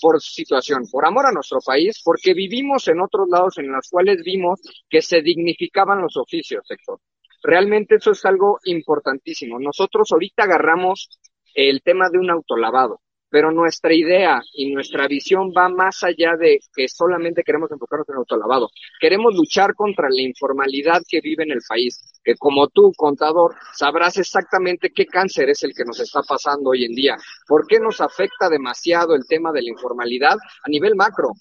por situación, por amor a nuestro país, porque vivimos en otros lados en los cuales vimos que se dignificaban los oficios, sector. Realmente eso es algo importantísimo. Nosotros ahorita agarramos el tema de un autolavado pero nuestra idea y nuestra visión va más allá de que solamente queremos enfocarnos en el autolavado. Queremos luchar contra la informalidad que vive en el país, que como tú, contador, sabrás exactamente qué cáncer es el que nos está pasando hoy en día, por qué nos afecta demasiado el tema de la informalidad a nivel macro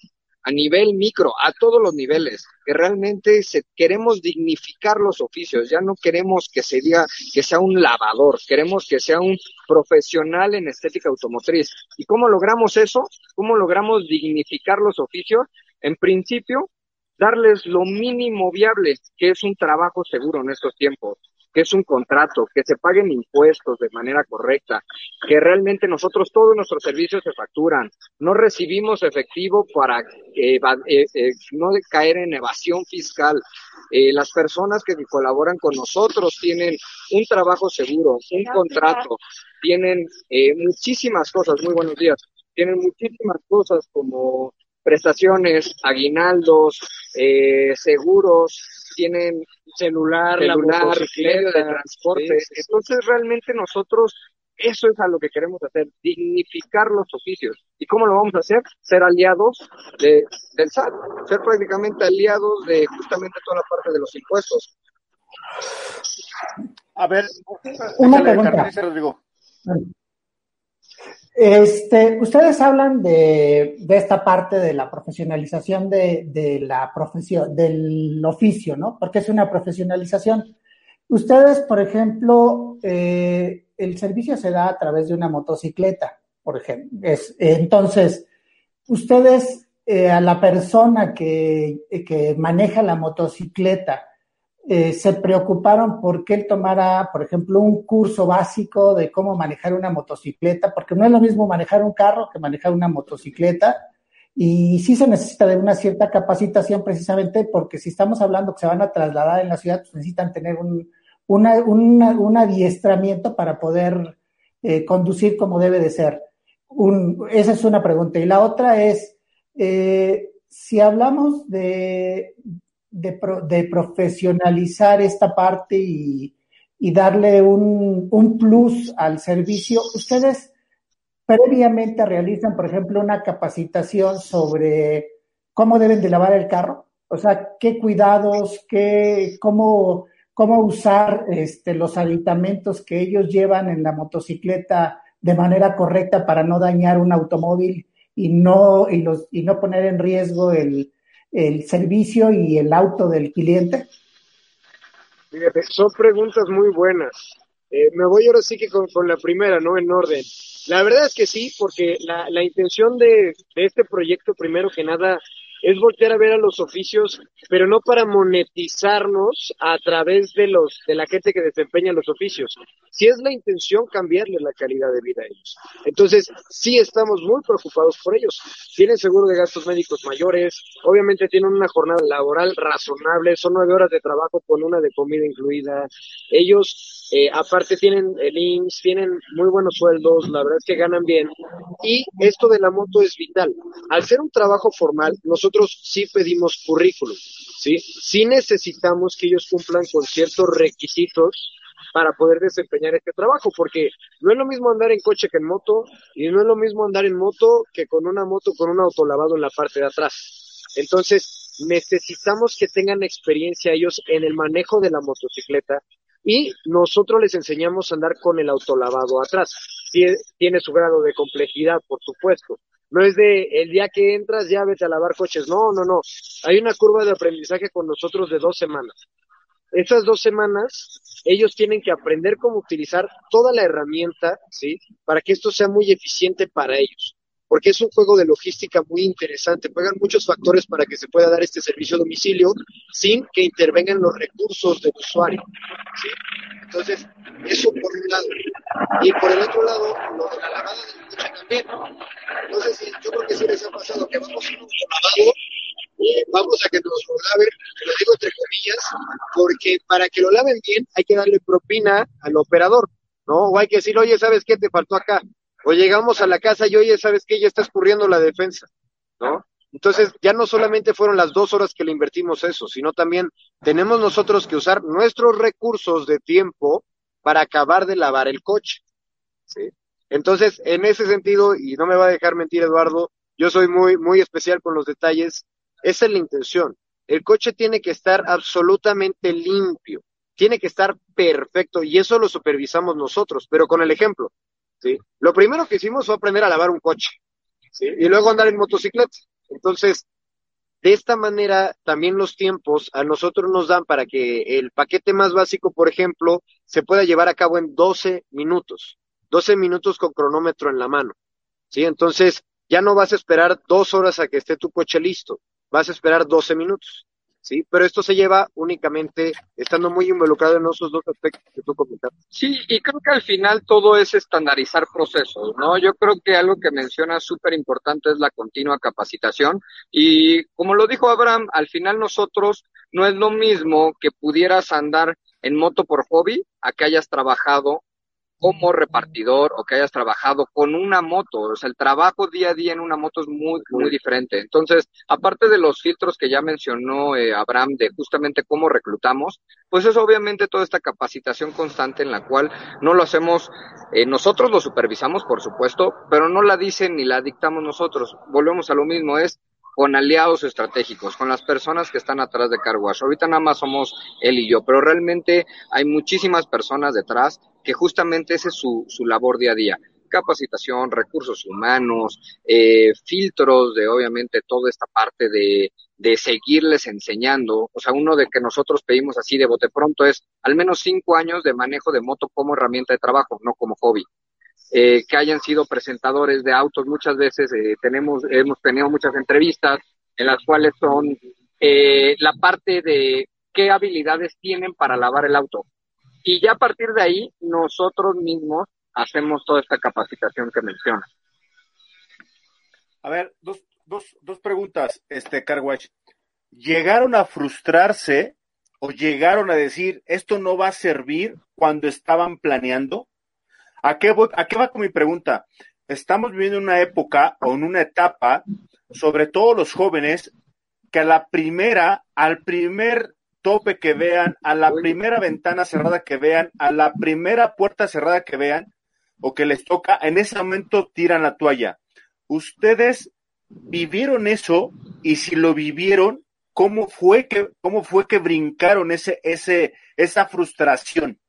a nivel micro, a todos los niveles, que realmente se, queremos dignificar los oficios, ya no queremos que se diga que sea un lavador, queremos que sea un profesional en estética automotriz. ¿Y cómo logramos eso? ¿Cómo logramos dignificar los oficios? En principio, darles lo mínimo viable, que es un trabajo seguro en estos tiempos que es un contrato, que se paguen impuestos de manera correcta, que realmente nosotros todos nuestros servicios se facturan, no recibimos efectivo para eh, eh, no caer en evasión fiscal. Eh, las personas que colaboran con nosotros tienen un trabajo seguro, un contrato, tienen muchísimas cosas, muy buenos días, tienen muchísimas cosas como prestaciones, aguinaldos, seguros, tienen celular, celular medio de transporte. Entonces realmente nosotros eso es a lo que queremos hacer, dignificar los oficios. ¿Y cómo lo vamos a hacer? Ser aliados de, del SAT, ser prácticamente aliados de justamente toda la parte de los impuestos. A ver, una pregunta. Este, ustedes hablan de, de, esta parte de la profesionalización de, de, la profesión, del oficio, ¿no? Porque es una profesionalización. Ustedes, por ejemplo, eh, el servicio se da a través de una motocicleta, por ejemplo. Es, entonces, ustedes, eh, a la persona que, que maneja la motocicleta, eh, se preocuparon por que él tomara, por ejemplo, un curso básico de cómo manejar una motocicleta, porque no es lo mismo manejar un carro que manejar una motocicleta. Y sí se necesita de una cierta capacitación precisamente porque si estamos hablando que se van a trasladar en la ciudad, pues necesitan tener un, un adiestramiento para poder eh, conducir como debe de ser. Esa es una pregunta. Y la otra es, eh, si hablamos de, de, profesionalizar esta parte y, darle un, un, plus al servicio, ustedes previamente realizan, por ejemplo, una capacitación sobre cómo deben de lavar el carro, o sea, qué cuidados, qué, cómo, cómo usar este, los aditamentos que ellos llevan en la motocicleta de manera correcta para no dañar un automóvil y no, y los, y no poner en riesgo el, el servicio y el auto del cliente? son preguntas muy buenas. Eh, me voy ahora sí que con, la primera, ¿no? En orden. La verdad es que sí, porque la, la intención de, de este proyecto, primero que nada, es voltear a ver a los oficios, pero no para monetizarnos a través de los de la gente que desempeña los oficios. Si es la intención cambiarle la calidad de vida a ellos. Entonces, sí estamos muy preocupados por ellos. Tienen seguro de gastos médicos mayores, obviamente tienen una jornada laboral razonable, son nueve horas de trabajo con una de comida incluida. Ellos, eh, aparte, tienen el IMSS, tienen muy buenos sueldos, la verdad es que ganan bien. Y esto de la moto es vital. Al ser un trabajo formal, nosotros nosotros sí pedimos currículum, ¿sí? Sí necesitamos que ellos cumplan con ciertos requisitos para poder desempeñar este trabajo, porque no es lo mismo andar en coche que en moto, y no es lo mismo andar en moto que con una moto con un autolavado en la parte de atrás. Entonces, necesitamos que tengan experiencia ellos en el manejo de la motocicleta y nosotros les enseñamos a andar con el autolavado atrás. Tiene su grado de complejidad, por supuesto, no es de el día que entras ya vete a lavar coches. No, no, no. Hay una curva de aprendizaje con nosotros de dos semanas. Esas dos semanas, ellos tienen que aprender cómo utilizar toda la herramienta, ¿sí? Para que esto sea muy eficiente para ellos. Porque es un juego de logística muy interesante. Juegan muchos factores para que se pueda dar este servicio a domicilio sin que intervengan los recursos del usuario. Entonces, eso por un lado. Y por el otro lado, lo de la lavada del coche también. No sé si, yo creo que sí les ha pasado que vamos a un lavado vamos a que nos lo laven, lo digo entre comillas, porque para que lo laven bien hay que darle propina al operador, ¿no? O hay que decir, oye, ¿sabes qué te faltó acá? O llegamos a la casa y, oye, ¿sabes qué? Ya está escurriendo la defensa, ¿no? Entonces, ya no solamente fueron las dos horas que le invertimos eso, sino también tenemos nosotros que usar nuestros recursos de tiempo para acabar de lavar el coche. ¿sí? Entonces, en ese sentido, y no me va a dejar mentir Eduardo, yo soy muy, muy especial con los detalles, esa es la intención. El coche tiene que estar absolutamente limpio, tiene que estar perfecto, y eso lo supervisamos nosotros, pero con el ejemplo. Lo primero que hicimos fue aprender a lavar un coche, y luego andar en motocicleta. Entonces, de esta manera, también los tiempos a nosotros nos dan para que el paquete más básico, por ejemplo, se pueda llevar a cabo en 12 minutos. 12 minutos con cronómetro en la mano. ¿Sí? Entonces, ya no vas a esperar dos horas a que esté tu coche listo. Vas a esperar 12 minutos. ¿Sí? Pero esto se lleva únicamente estando muy involucrado en esos dos aspectos que tú comentaste. Sí, y creo que al final todo es estandarizar procesos, ¿no? Yo creo que algo que menciona súper importante es la continua capacitación y como lo dijo Abraham, al final nosotros no es lo mismo que pudieras andar en moto por hobby a que hayas trabajado como repartidor o que hayas trabajado con una moto. O sea, el trabajo día a día en una moto es muy, muy diferente. Entonces, aparte de los filtros que ya mencionó eh, Abraham de justamente cómo reclutamos, pues es obviamente toda esta capacitación constante en la cual no lo hacemos, eh, nosotros lo supervisamos, por supuesto, pero no la dicen ni la dictamos nosotros. Volvemos a lo mismo, es con aliados estratégicos, con las personas que están atrás de Carwash. Ahorita nada más somos él y yo, pero realmente hay muchísimas personas detrás que justamente ese es su, su labor día a día capacitación, recursos humanos, eh, filtros de obviamente toda esta parte de, de seguirles enseñando. O sea, uno de que nosotros pedimos así de bote pronto es al menos cinco años de manejo de moto como herramienta de trabajo, no como hobby. Eh, que hayan sido presentadores de autos. Muchas veces eh, tenemos, hemos tenido muchas entrevistas en las cuales son eh, la parte de qué habilidades tienen para lavar el auto. Y ya a partir de ahí, nosotros mismos hacemos toda esta capacitación que menciona. A ver, dos, dos, dos preguntas, este Carwash. ¿Llegaron a frustrarse o llegaron a decir esto no va a servir cuando estaban planeando? ¿A qué, ¿A qué va con mi pregunta? Estamos viviendo una época o en una etapa, sobre todo los jóvenes, que a la primera, al primer tope que vean, a la primera ventana cerrada que vean, a la primera puerta cerrada que vean, o que les toca, en ese momento tiran la toalla. Ustedes vivieron eso y si lo vivieron, ¿cómo fue que, cómo fue que brincaron ese, ese, esa frustración?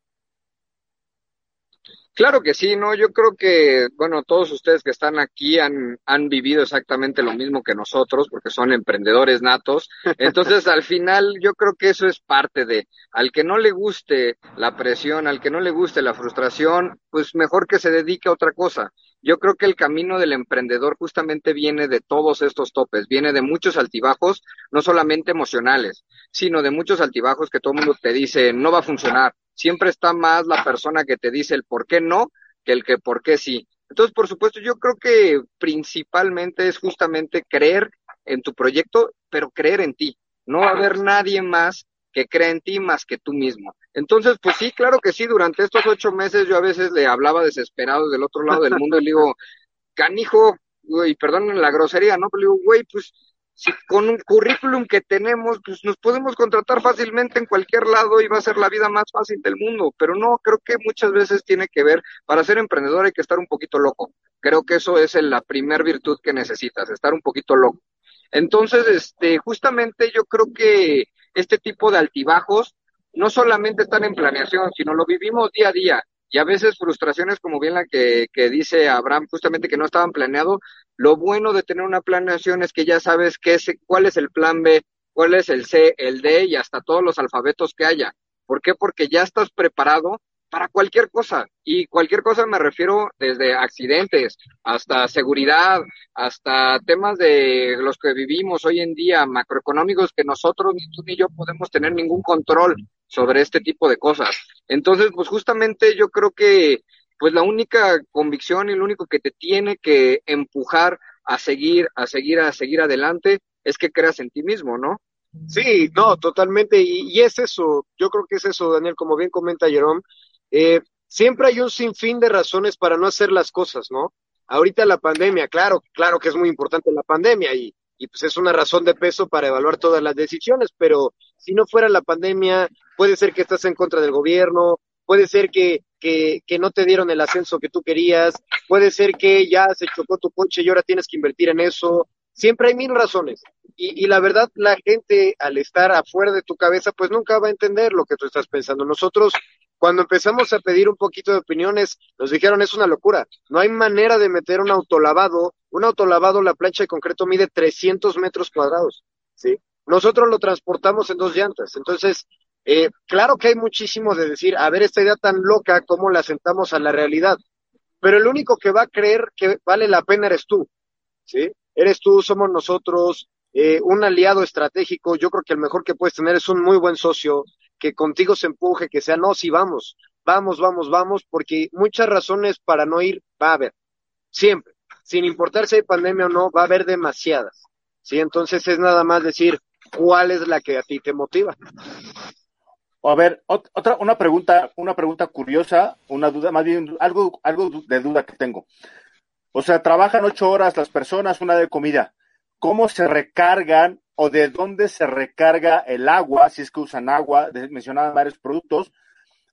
Claro que sí, ¿no? Yo creo que, bueno, todos ustedes que están aquí han, han vivido exactamente lo mismo que nosotros, porque son emprendedores natos. Entonces, al final, yo creo que eso es parte de, al que no le guste la presión, al que no le guste la frustración, pues mejor que se dedique a otra cosa. Yo creo que el camino del emprendedor justamente viene de todos estos topes, viene de muchos altibajos, no solamente emocionales, sino de muchos altibajos que todo el mundo te dice, no va a funcionar. Siempre está más la persona que te dice el por qué no que el que por qué sí. Entonces, por supuesto, yo creo que principalmente es justamente creer en tu proyecto, pero creer en ti. No va a haber nadie más que crea en ti más que tú mismo. Entonces, pues sí, claro que sí, durante estos ocho meses yo a veces le hablaba desesperado del otro lado del mundo y le digo, canijo, güey, perdonen la grosería, ¿no? Pero le digo, güey, pues si con un currículum que tenemos, pues nos podemos contratar fácilmente en cualquier lado y va a ser la vida más fácil del mundo. Pero no, creo que muchas veces tiene que ver, para ser emprendedor hay que estar un poquito loco. Creo que eso es la primer virtud que necesitas, estar un poquito loco. Entonces, este, justamente yo creo que este tipo de altibajos no solamente están en planeación, sino lo vivimos día a día. Y a veces frustraciones como bien la que, que dice Abraham, justamente que no estaban planeados. Lo bueno de tener una planeación es que ya sabes qué es, cuál es el plan B, cuál es el C, el D y hasta todos los alfabetos que haya. ¿Por qué? Porque ya estás preparado para cualquier cosa. Y cualquier cosa me refiero desde accidentes hasta seguridad, hasta temas de los que vivimos hoy en día, macroeconómicos, que nosotros, ni tú ni yo, podemos tener ningún control sobre este tipo de cosas. Entonces, pues justamente yo creo que pues la única convicción y lo único que te tiene que empujar a seguir, a seguir, a seguir adelante es que creas en ti mismo, ¿no? Sí, no, totalmente. Y, y, es eso, yo creo que es eso, Daniel, como bien comenta Jerome, eh, siempre hay un sinfín de razones para no hacer las cosas, ¿no? Ahorita la pandemia, claro, claro que es muy importante la pandemia y, y pues es una razón de peso para evaluar todas las decisiones, pero si no fuera la pandemia, puede ser que estás en contra del gobierno, puede ser que, que, que no te dieron el ascenso que tú querías, puede ser que ya se chocó tu coche y ahora tienes que invertir en eso, siempre hay mil razones. Y, y, la verdad, la gente al estar afuera de tu cabeza, pues nunca va a entender lo que tú estás pensando. Nosotros cuando empezamos a pedir un poquito de opiniones, nos dijeron es una locura. No hay manera de meter un autolavado. Un autolavado, la plancha de concreto mide 300 metros cuadrados. ¿sí? Nosotros lo transportamos en dos llantas. Entonces, eh, claro que hay muchísimo de decir, a ver, esta idea tan loca, ¿cómo la sentamos a la realidad? Pero el único que va a creer que vale la pena eres tú. ¿sí? Eres tú, somos nosotros, eh, un aliado estratégico. Yo creo que el mejor que puedes tener es un muy buen socio que contigo se empuje, que sea, no, sí, vamos, vamos, vamos, vamos, porque muchas razones para no ir va a haber, siempre, sin importar si hay pandemia o no, va a haber demasiadas, ¿sí? Entonces es nada más decir cuál es la que a ti te motiva. A ver, otra, una pregunta, una pregunta curiosa, una duda, más bien algo, algo de duda que tengo. O sea, trabajan ocho horas las personas, una de comida. ¿Cómo se recargan o de dónde se recarga el agua, si es que usan agua, mencionaban varios productos,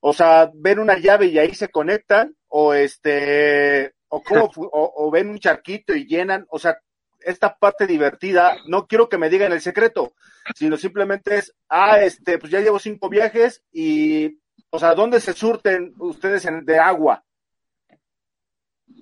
o sea, ven una llave y ahí se conectan, o este, o cómo, o, ven un charquito y llenan, o sea, esta parte divertida, no quiero que me digan el secreto, sino simplemente es, ah, este, pues ya llevo cinco viajes y, o sea, ¿dónde se surten ustedes de agua?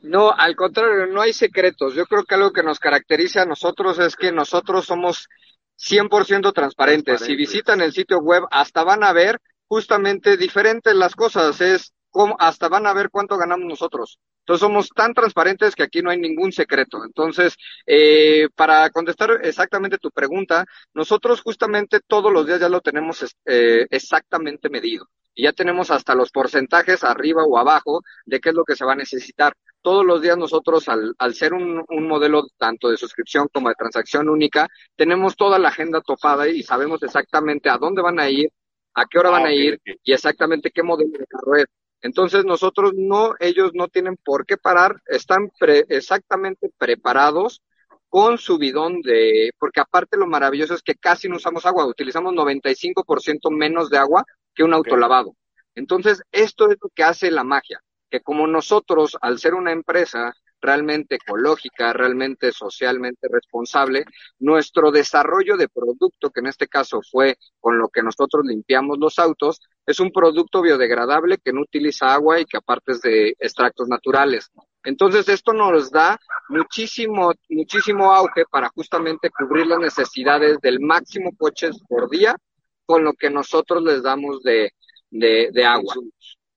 No, al contrario, no hay secretos. Yo creo que algo que nos caracteriza a nosotros es que nosotros somos 100% transparentes. Si visitan el sitio web, hasta van a ver justamente diferentes las cosas. Es como hasta van a ver cuánto ganamos nosotros. Entonces somos tan transparentes que aquí no hay ningún secreto. Entonces, eh, para contestar exactamente tu pregunta, nosotros justamente todos los días ya lo tenemos eh, exactamente medido. Y ya tenemos hasta los porcentajes arriba o abajo de qué es lo que se va a necesitar todos los días nosotros, al, al ser un, un, modelo tanto de suscripción como de transacción única, tenemos toda la agenda topada y sabemos exactamente a dónde van a ir, a qué hora van a ah, ir y exactamente qué modelo de carro es. Entonces nosotros no, ellos no tienen por qué parar, están exactamente preparados con su bidón de, porque aparte lo maravilloso es que casi no usamos agua, utilizamos 95% menos de agua que un autolavado. Entonces, esto es lo que hace la magia que como nosotros, al ser una empresa, realmente ecológica, realmente socialmente responsable, nuestro desarrollo de producto, que en este caso fue con lo que nosotros limpiamos los autos, es un producto biodegradable que no utiliza agua y que aparte es de extractos naturales. Entonces esto nos da muchísimo, muchísimo auge para justamente cubrir las necesidades del máximo coches por día con lo que nosotros les damos de, de, de agua.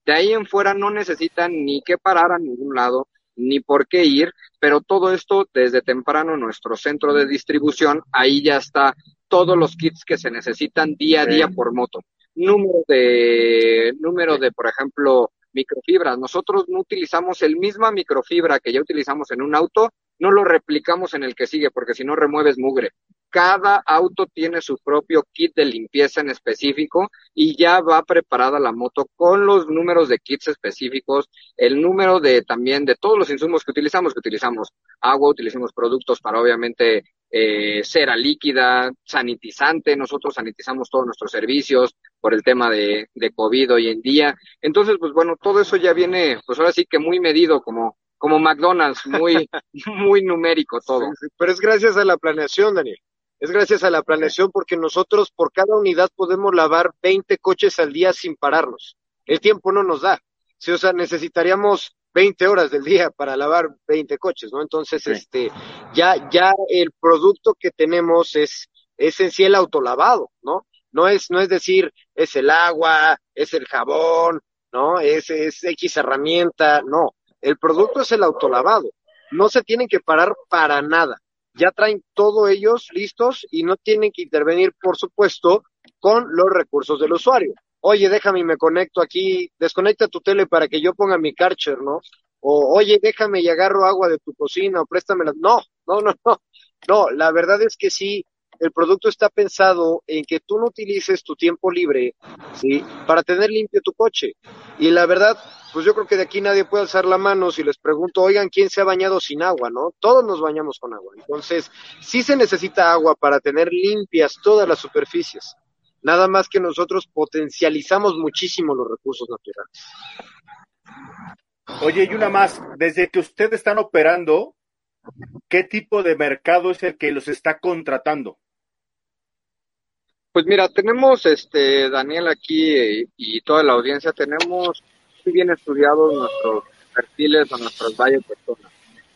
De ahí en fuera no necesitan ni que parar a ningún lado, ni por qué ir, pero todo esto desde temprano en nuestro centro de distribución, ahí ya está todos los kits que se necesitan día a día por moto. Número de, número de, por ejemplo, microfibras. Nosotros no utilizamos el misma microfibra que ya utilizamos en un auto, no lo replicamos en el que sigue, porque si no remueves mugre. Cada auto tiene su propio kit de limpieza en específico y ya va preparada la moto con los números de kits específicos, el número de también de todos los insumos que utilizamos, que utilizamos agua, utilizamos productos para obviamente eh, cera líquida, sanitizante, nosotros sanitizamos todos nuestros servicios por el tema de, de COVID hoy en día. Entonces, pues bueno, todo eso ya viene, pues ahora sí que muy medido como como McDonald's, muy, muy numérico todo. pero es gracias a la planeación, Daniel. Es gracias a la planeación porque nosotros por cada unidad podemos lavar 20 coches al día sin pararnos. El tiempo no nos da. Sí, o sea, necesitaríamos 20 horas del día para lavar 20 coches, ¿no? Entonces, este, ya, ya el producto que tenemos es, es en sí el autolavado, ¿no? No es, no es decir, es el agua, es el jabón, ¿no? Es, es X herramienta, no. El producto es el autolavado. No se tienen que parar para nada. Ya traen todo ellos listos y no tienen que intervenir, por supuesto, con los recursos del usuario. Oye, déjame me conecto aquí, desconecta tu tele para que yo ponga mi Karcher, ¿no? O oye, déjame y agarro agua de tu cocina o préstamela. No, no, no, no. No, la verdad es que sí, el producto está pensado en que tú no utilices tu tiempo libre, ¿sí? Para tener limpio tu coche. Y la verdad, pues yo creo que de aquí nadie puede alzar la mano si les pregunto, oigan, ¿quién se ha bañado sin agua, no? Todos nos bañamos con agua. Entonces, sí se necesita agua para tener limpias todas las superficies. Nada más que nosotros potencializamos muchísimo los recursos naturales. Oye, y una más, desde que ustedes están operando, ¿qué tipo de mercado es el que los está contratando? Pues mira, tenemos, este, Daniel aquí eh, y toda la audiencia, tenemos muy bien estudiados nuestros perfiles o nuestras varias personas.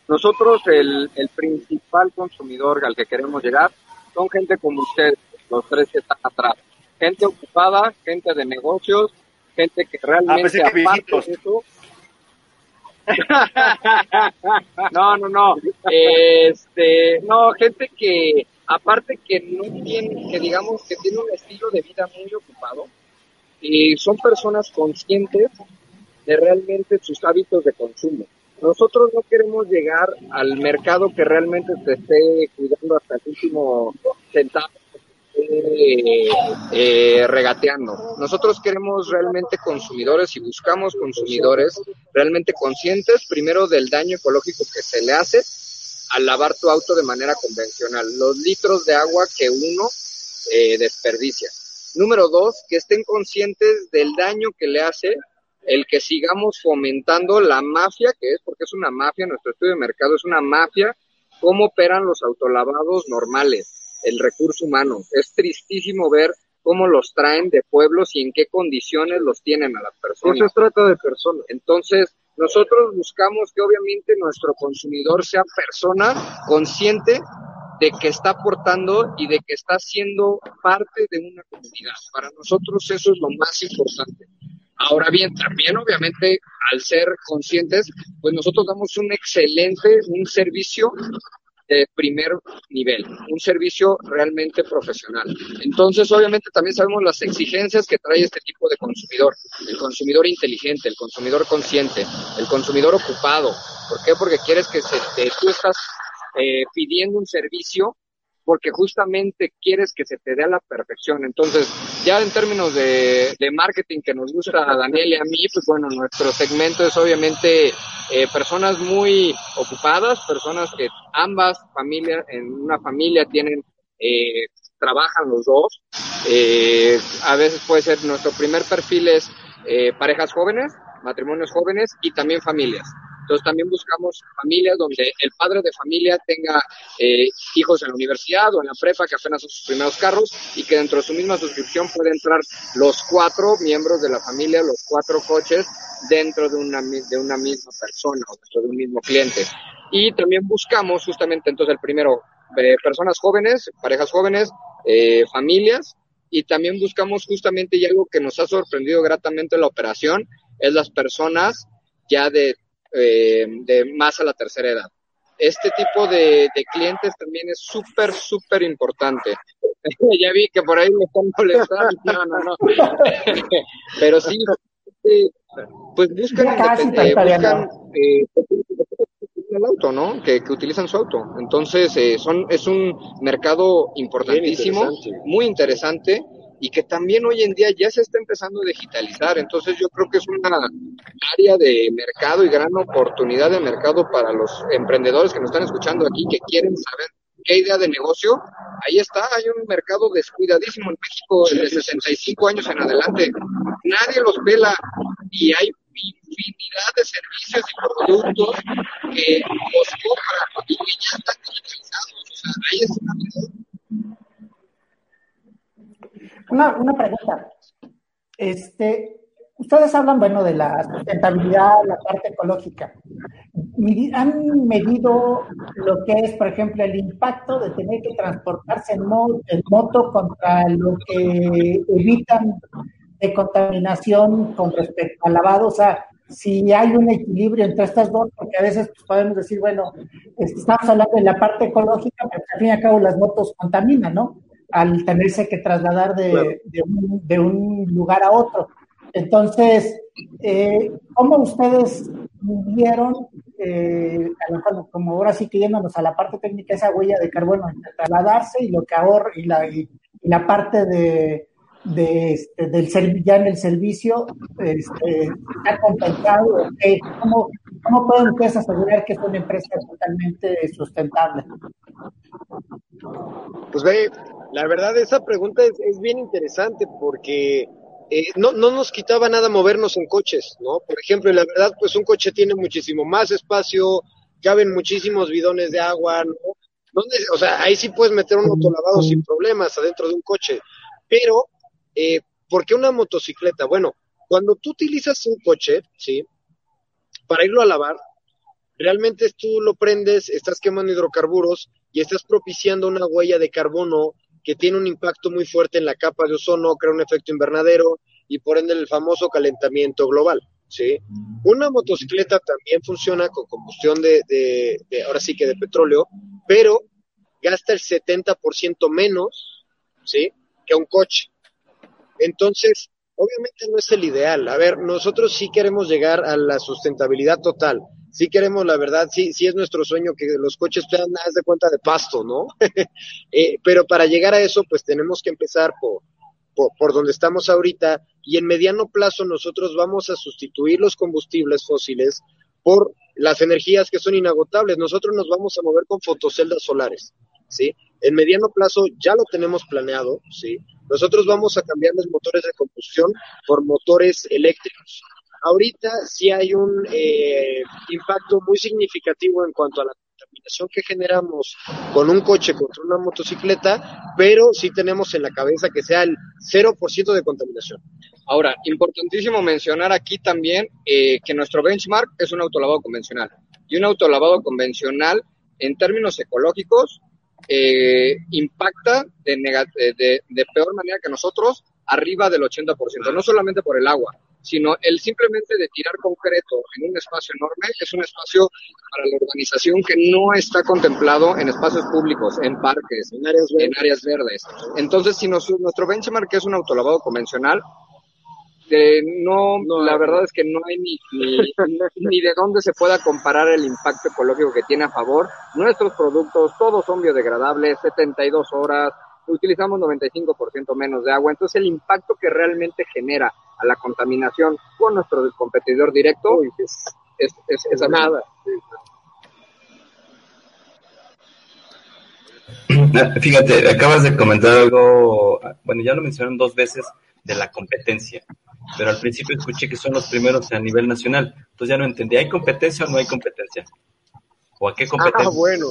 Nosotros, el, el principal consumidor al que queremos llegar son gente como ustedes, los tres que están atrás. Gente ocupada, gente de negocios, gente que realmente ah, aparte de eso, no, no, no. Este, no, gente que aparte que no tiene, que digamos que tiene un estilo de vida muy ocupado, y son personas conscientes de realmente sus hábitos de consumo. Nosotros no queremos llegar al mercado que realmente se esté cuidando hasta el último centavo, eh, eh, regateando. Nosotros queremos realmente consumidores y buscamos consumidores realmente conscientes, primero del daño ecológico que se le hace al lavar tu auto de manera convencional, los litros de agua que uno eh, desperdicia. Número dos, que estén conscientes del daño que le hace el que sigamos fomentando la mafia, que es porque es una mafia, nuestro estudio de mercado es una mafia, cómo operan los autolavados normales, el recurso humano. Es tristísimo ver cómo los traen de pueblos y en qué condiciones los tienen a las personas. Eso se trata de personas. Entonces, nosotros buscamos que obviamente nuestro consumidor sea persona consciente de que está aportando y de que está siendo parte de una comunidad. Para nosotros eso es lo más importante. Ahora bien, también obviamente al ser conscientes, pues nosotros damos un excelente, un servicio de primer nivel, un servicio realmente profesional. Entonces, obviamente también sabemos las exigencias que trae este tipo de consumidor, el consumidor inteligente, el consumidor consciente, el consumidor ocupado. ¿Por qué? Porque quieres que se, tú estás eh, pidiendo un servicio porque justamente quieres que se te dé a la perfección. Entonces, ya en términos de, marketing que nos gusta a Daniel y a mí, pues bueno, nuestro segmento es obviamente eh, personas muy ocupadas, personas que ambas familias, en una familia tienen, eh, trabajan los dos. Eh, a veces puede ser, nuestro primer perfil es parejas jóvenes, matrimonios jóvenes y también familias. Entonces también buscamos familias donde el padre de familia tenga eh, hijos en la universidad o en la prepa que apenas son sus primeros carros y que dentro de su misma suscripción puede entrar los cuatro miembros de la familia, los cuatro coches dentro de una, de una misma persona o dentro de un mismo cliente. Y también buscamos justamente entonces el primero, eh, personas jóvenes, parejas jóvenes, eh, familias, y también buscamos justamente y algo que nos ha sorprendido gratamente en la operación, es las personas ya de, eh, de más a la tercera edad. Este tipo de, de clientes también es súper, súper importante. ya vi que por ahí me están molestando. No, no, no. Pero sí, pues buscan, eh, buscan eh, el auto, ¿no? Que, que, utilizan su auto. Entonces, eh, son, es un mercado importantísimo, muy interesante y que también hoy en día ya se está empezando a digitalizar. Entonces yo creo que es una área de mercado y gran oportunidad de mercado para los emprendedores que nos están escuchando aquí, que quieren saber qué idea de negocio. Ahí está, hay un mercado descuidadísimo en México de 65 años en adelante. Nadie los vela y hay infinidad de servicios y productos que los compran y que ya están digitalizados. O sea, ahí está una, una pregunta. Este, ustedes hablan, bueno, de la sustentabilidad, la parte ecológica. ¿Han medido lo que es, por ejemplo, el impacto de tener que transportarse en, moto contra lo que evitan de contaminación con respecto al lavado? O sea, si hay un equilibrio entre estas dos, porque a veces pues, podemos decir, bueno, estamos hablando de la parte ecológica, pero al fin y al cabo las motos contaminan, ¿no? Al tenerse que trasladar de, de, un, lugar a otro. Entonces, eh, ¿cómo ustedes vieron, eh, como ahora sí que yéndonos a la parte técnica, esa huella de carbono entre trasladarse y lo que ahorra y la, y, la parte de, de este, del ya en el servicio este, está compensado? ¿Cómo, ¿Cómo pueden ustedes asegurar que es una empresa totalmente sustentable? Pues ve, la verdad, esa pregunta es, bien interesante porque eh, no, no nos quitaba nada movernos en coches, ¿no? Por ejemplo, la verdad, pues un coche tiene muchísimo más espacio, caben muchísimos bidones de agua, ¿no? o sea, ahí sí puedes meter un autolavado sin problemas adentro de un coche. Pero, eh, ¿por qué una motocicleta? Bueno, cuando tú utilizas un coche, ¿sí? Para irlo a lavar, realmente tú lo prendes, estás quemando hidrocarburos y estás propiciando una huella de carbono que tiene un impacto muy fuerte en la capa de ozono, crea un efecto invernadero y por ende el famoso calentamiento global. ¿sí? Una motocicleta también funciona con combustión de, ahora sí que de petróleo, pero gasta el 70% menos, ¿sí? Que un coche. Entonces, obviamente no es el ideal. A ver, nosotros sí queremos llegar a la sustentabilidad total, sí queremos, la verdad, sí, sí es nuestro sueño que los coches sean, haz de cuenta, de pasto, ¿no? eh, pero para llegar a eso, pues tenemos que empezar por, por, por, donde estamos ahorita y en mediano plazo nosotros vamos a sustituir los combustibles fósiles por las energías que son inagotables. Nosotros nos vamos a mover con fotoceldas solares, ¿sí? En mediano plazo ya lo tenemos planeado, ¿sí? Nosotros vamos a cambiar los motores de combustión por motores eléctricos. Ahorita sí hay un eh, impacto muy significativo en cuanto a la contaminación que generamos con un coche contra una motocicleta, pero sí tenemos en la cabeza que sea el 0% de contaminación. Ahora, importantísimo mencionar aquí también eh, que nuestro benchmark es un autolavado convencional. Y un autolavado convencional, en términos ecológicos, eh, impacta de, de, de peor manera que nosotros arriba del 80%, no solamente por el agua, sino el simplemente de tirar concreto en un espacio enorme es un espacio para la organización que no está contemplado en espacios públicos, en parques, en áreas verdes. En áreas verdes. Entonces, si nuestro benchmark es un autolavado convencional, eh, no, la verdad es que no hay ni, ni, ni, de dónde se pueda comparar el impacto ecológico que tiene a favor. Nuestros productos, todos son biodegradables, 72 horas, utilizamos 95% menos de agua, entonces el impacto que realmente genera a la contaminación con nuestro competidor directo es, es, nada. Fíjate, acabas de comentar algo, bueno, ya lo mencionaron dos veces de la competencia. pero al principio escuché que son los primeros a nivel nacional, entonces ya no entendí, ¿hay competencia o no hay competencia? ¿O a qué competencia? Ah, bueno.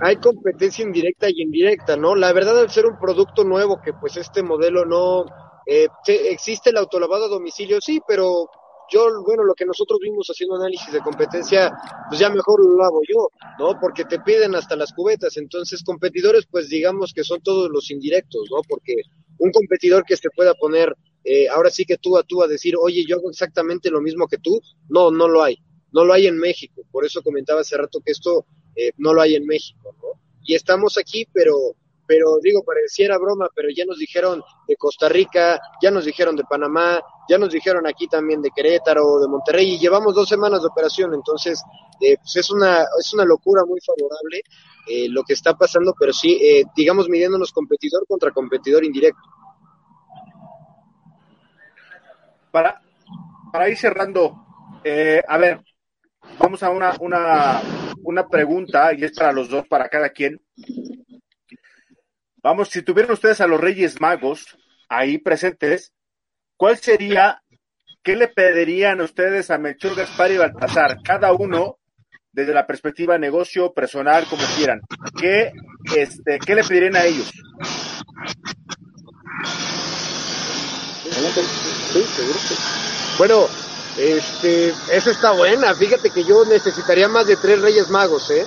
Hay competencia indirecta y indirecta, ¿no? La verdad, al ser un producto nuevo, que pues este modelo no... Eh, existe el autolavado a domicilio, sí, pero yo, bueno, lo que nosotros vimos haciendo análisis de competencia, pues ya mejor lo hago yo, ¿no? Porque te piden hasta las cubetas, entonces competidores, pues digamos que son todos los indirectos, ¿no? Porque un competidor que se pueda poner, eh, ahora sí que tú a tú a decir, oye, yo hago exactamente lo mismo que tú, no, no lo hay, no lo hay en México, por eso comentaba hace rato que esto eh, no lo hay en México, ¿no? Y estamos aquí, pero pero digo, pareciera broma, pero ya nos dijeron de Costa Rica, ya nos dijeron de Panamá, ya nos dijeron aquí también de Querétaro, de Monterrey, y llevamos dos semanas de operación, entonces eh, pues es una, es una locura muy favorable eh, lo que está pasando, pero sí, eh, digamos, midiéndonos competidor contra competidor indirecto. Para, para ir cerrando, a ver, vamos a una, una, una pregunta, y es para los dos, para cada quien. Vamos, si tuvieran ustedes a los Reyes Magos ahí presentes, ¿cuál sería, qué le pedirían ustedes a Melchor, Gaspar y Baltasar? Cada uno, desde la perspectiva negocio, personal, como quieran. ¿Qué, este, ¿qué le pedirían a ellos? Bueno, este, esa está buena. Fíjate que yo necesitaría más de tres Reyes Magos, ¿eh?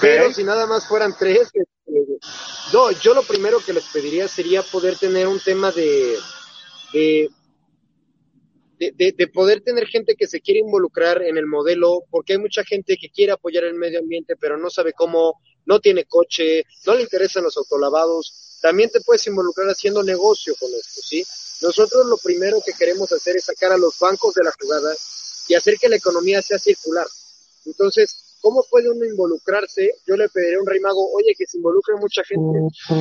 Pero si nada más fueran tres, no, yo lo primero que les pediría sería poder tener un tema de, de, de, poder tener gente que se quiere involucrar en el modelo, porque hay mucha gente que quiere apoyar el medio ambiente, pero no sabe cómo, no tiene coche, no le interesan los autolavados. También te puedes involucrar haciendo negocio con esto, ¿sí? Nosotros lo primero que queremos hacer es sacar a los bancos de la jugada y hacer que la economía sea circular. Entonces, ¿Cómo puede uno involucrarse? Yo le pediría a un rey mago, oye, que se involucre mucha gente,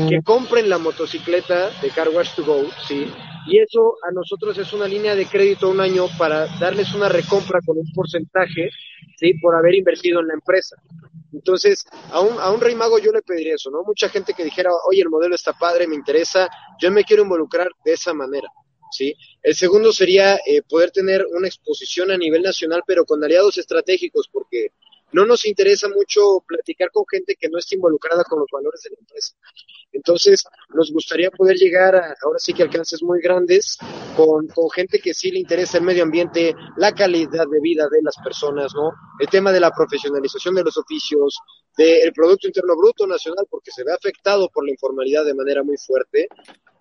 que compren la motocicleta de Car Wash to Go, ¿sí? Y eso a nosotros es una línea de crédito un año para darles una recompra con un porcentaje, ¿sí? Por haber invertido en la empresa. Entonces, a un, a un rey mago yo le pediría eso, ¿no? Mucha gente que dijera, oye, el modelo está padre, me interesa, yo me quiero involucrar de esa manera. ¿sí? El segundo sería eh, poder tener una exposición a nivel nacional, pero con aliados estratégicos, porque no nos interesa mucho platicar con gente que no esté involucrada con los valores de la empresa. Entonces, nos gustaría poder llegar a, ahora sí que alcances muy grandes, con, con gente que sí le interesa el medio ambiente, la calidad de vida de las personas, ¿no? El tema de la profesionalización de los oficios, del Producto Interno Bruto Nacional, porque se ve afectado por la informalidad de manera muy fuerte,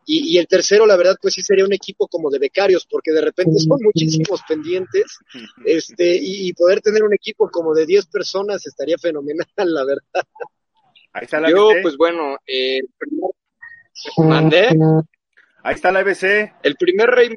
y, el tercero, la verdad, pues sí sería un equipo como de becarios, porque de repente son muchísimos pendientes, este, y, poder tener un equipo como de 10 personas estaría fenomenal, la verdad. Ahí está la Yo, pues bueno, eh, mandé. Ahí está la ABC. El primer rey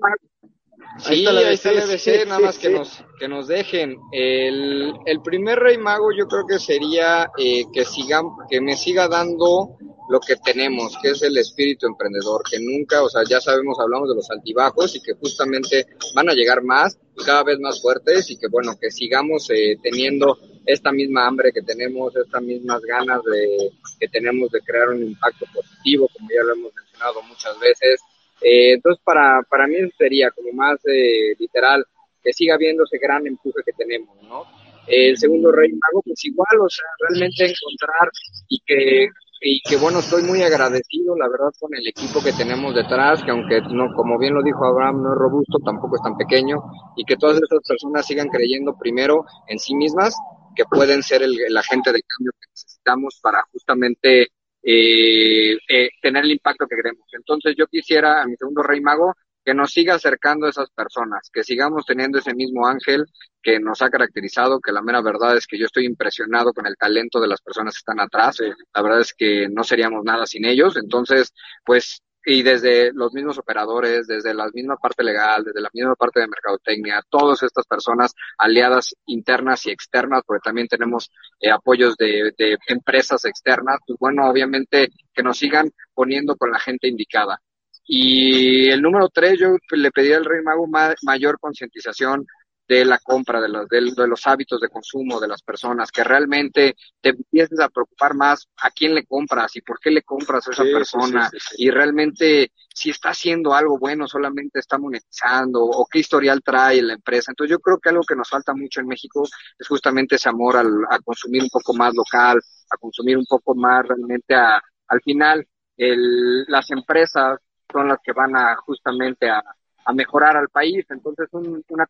Sí, ahí está el ABC, nada más que nos, que nos dejen. El, el primer rey mago yo creo que sería eh, que sigan, que me siga dando lo que tenemos, que es el espíritu emprendedor, que nunca, o sea, ya sabemos, hablamos de los altibajos y que justamente van a llegar más, cada vez más fuertes y que bueno, que sigamos eh, teniendo esta misma hambre que tenemos, estas mismas ganas de, que tenemos de crear un impacto positivo, como ya lo hemos mencionado muchas veces. Eh, entonces, para, para mí sería como más eh, literal, que siga habiendo ese gran empuje que tenemos, ¿no? El segundo rey mago, pues igual, o sea, realmente encontrar y que y que bueno, estoy muy agradecido, la verdad, con el equipo que tenemos detrás, que aunque no, como bien lo dijo Abraham, no es robusto, tampoco es tan pequeño, y que todas estas personas sigan creyendo primero en sí mismas, que pueden ser el, agente de cambio que necesitamos para justamente eh, eh, tener el impacto que queremos. Entonces yo quisiera a mi segundo rey mago que nos siga acercando a esas personas, que sigamos teniendo ese mismo ángel que nos ha caracterizado, que la mera verdad es que yo estoy impresionado con el talento de las personas que están atrás, la verdad es que no seríamos nada sin ellos, entonces, pues, y desde los mismos operadores, desde la misma parte legal, desde la misma parte de mercadotecnia, todas estas personas aliadas internas y externas, porque también tenemos eh, apoyos de, de empresas externas, pues bueno, obviamente que nos sigan poniendo con la gente indicada y el número tres, yo le pedí al Rey Mago mayor concientización de la compra, de los, de, los hábitos de consumo de las personas, que realmente te empieces a preocupar más a quién le compras y por qué le compras a esa persona y realmente si está haciendo algo bueno, solamente está monetizando o qué historial trae la empresa. Entonces yo creo que algo que nos falta mucho en México es justamente ese amor al, a consumir un poco más local, a consumir un poco más realmente a, al final el, las empresas son las que van a justamente a, a mejorar al país. Entonces, una,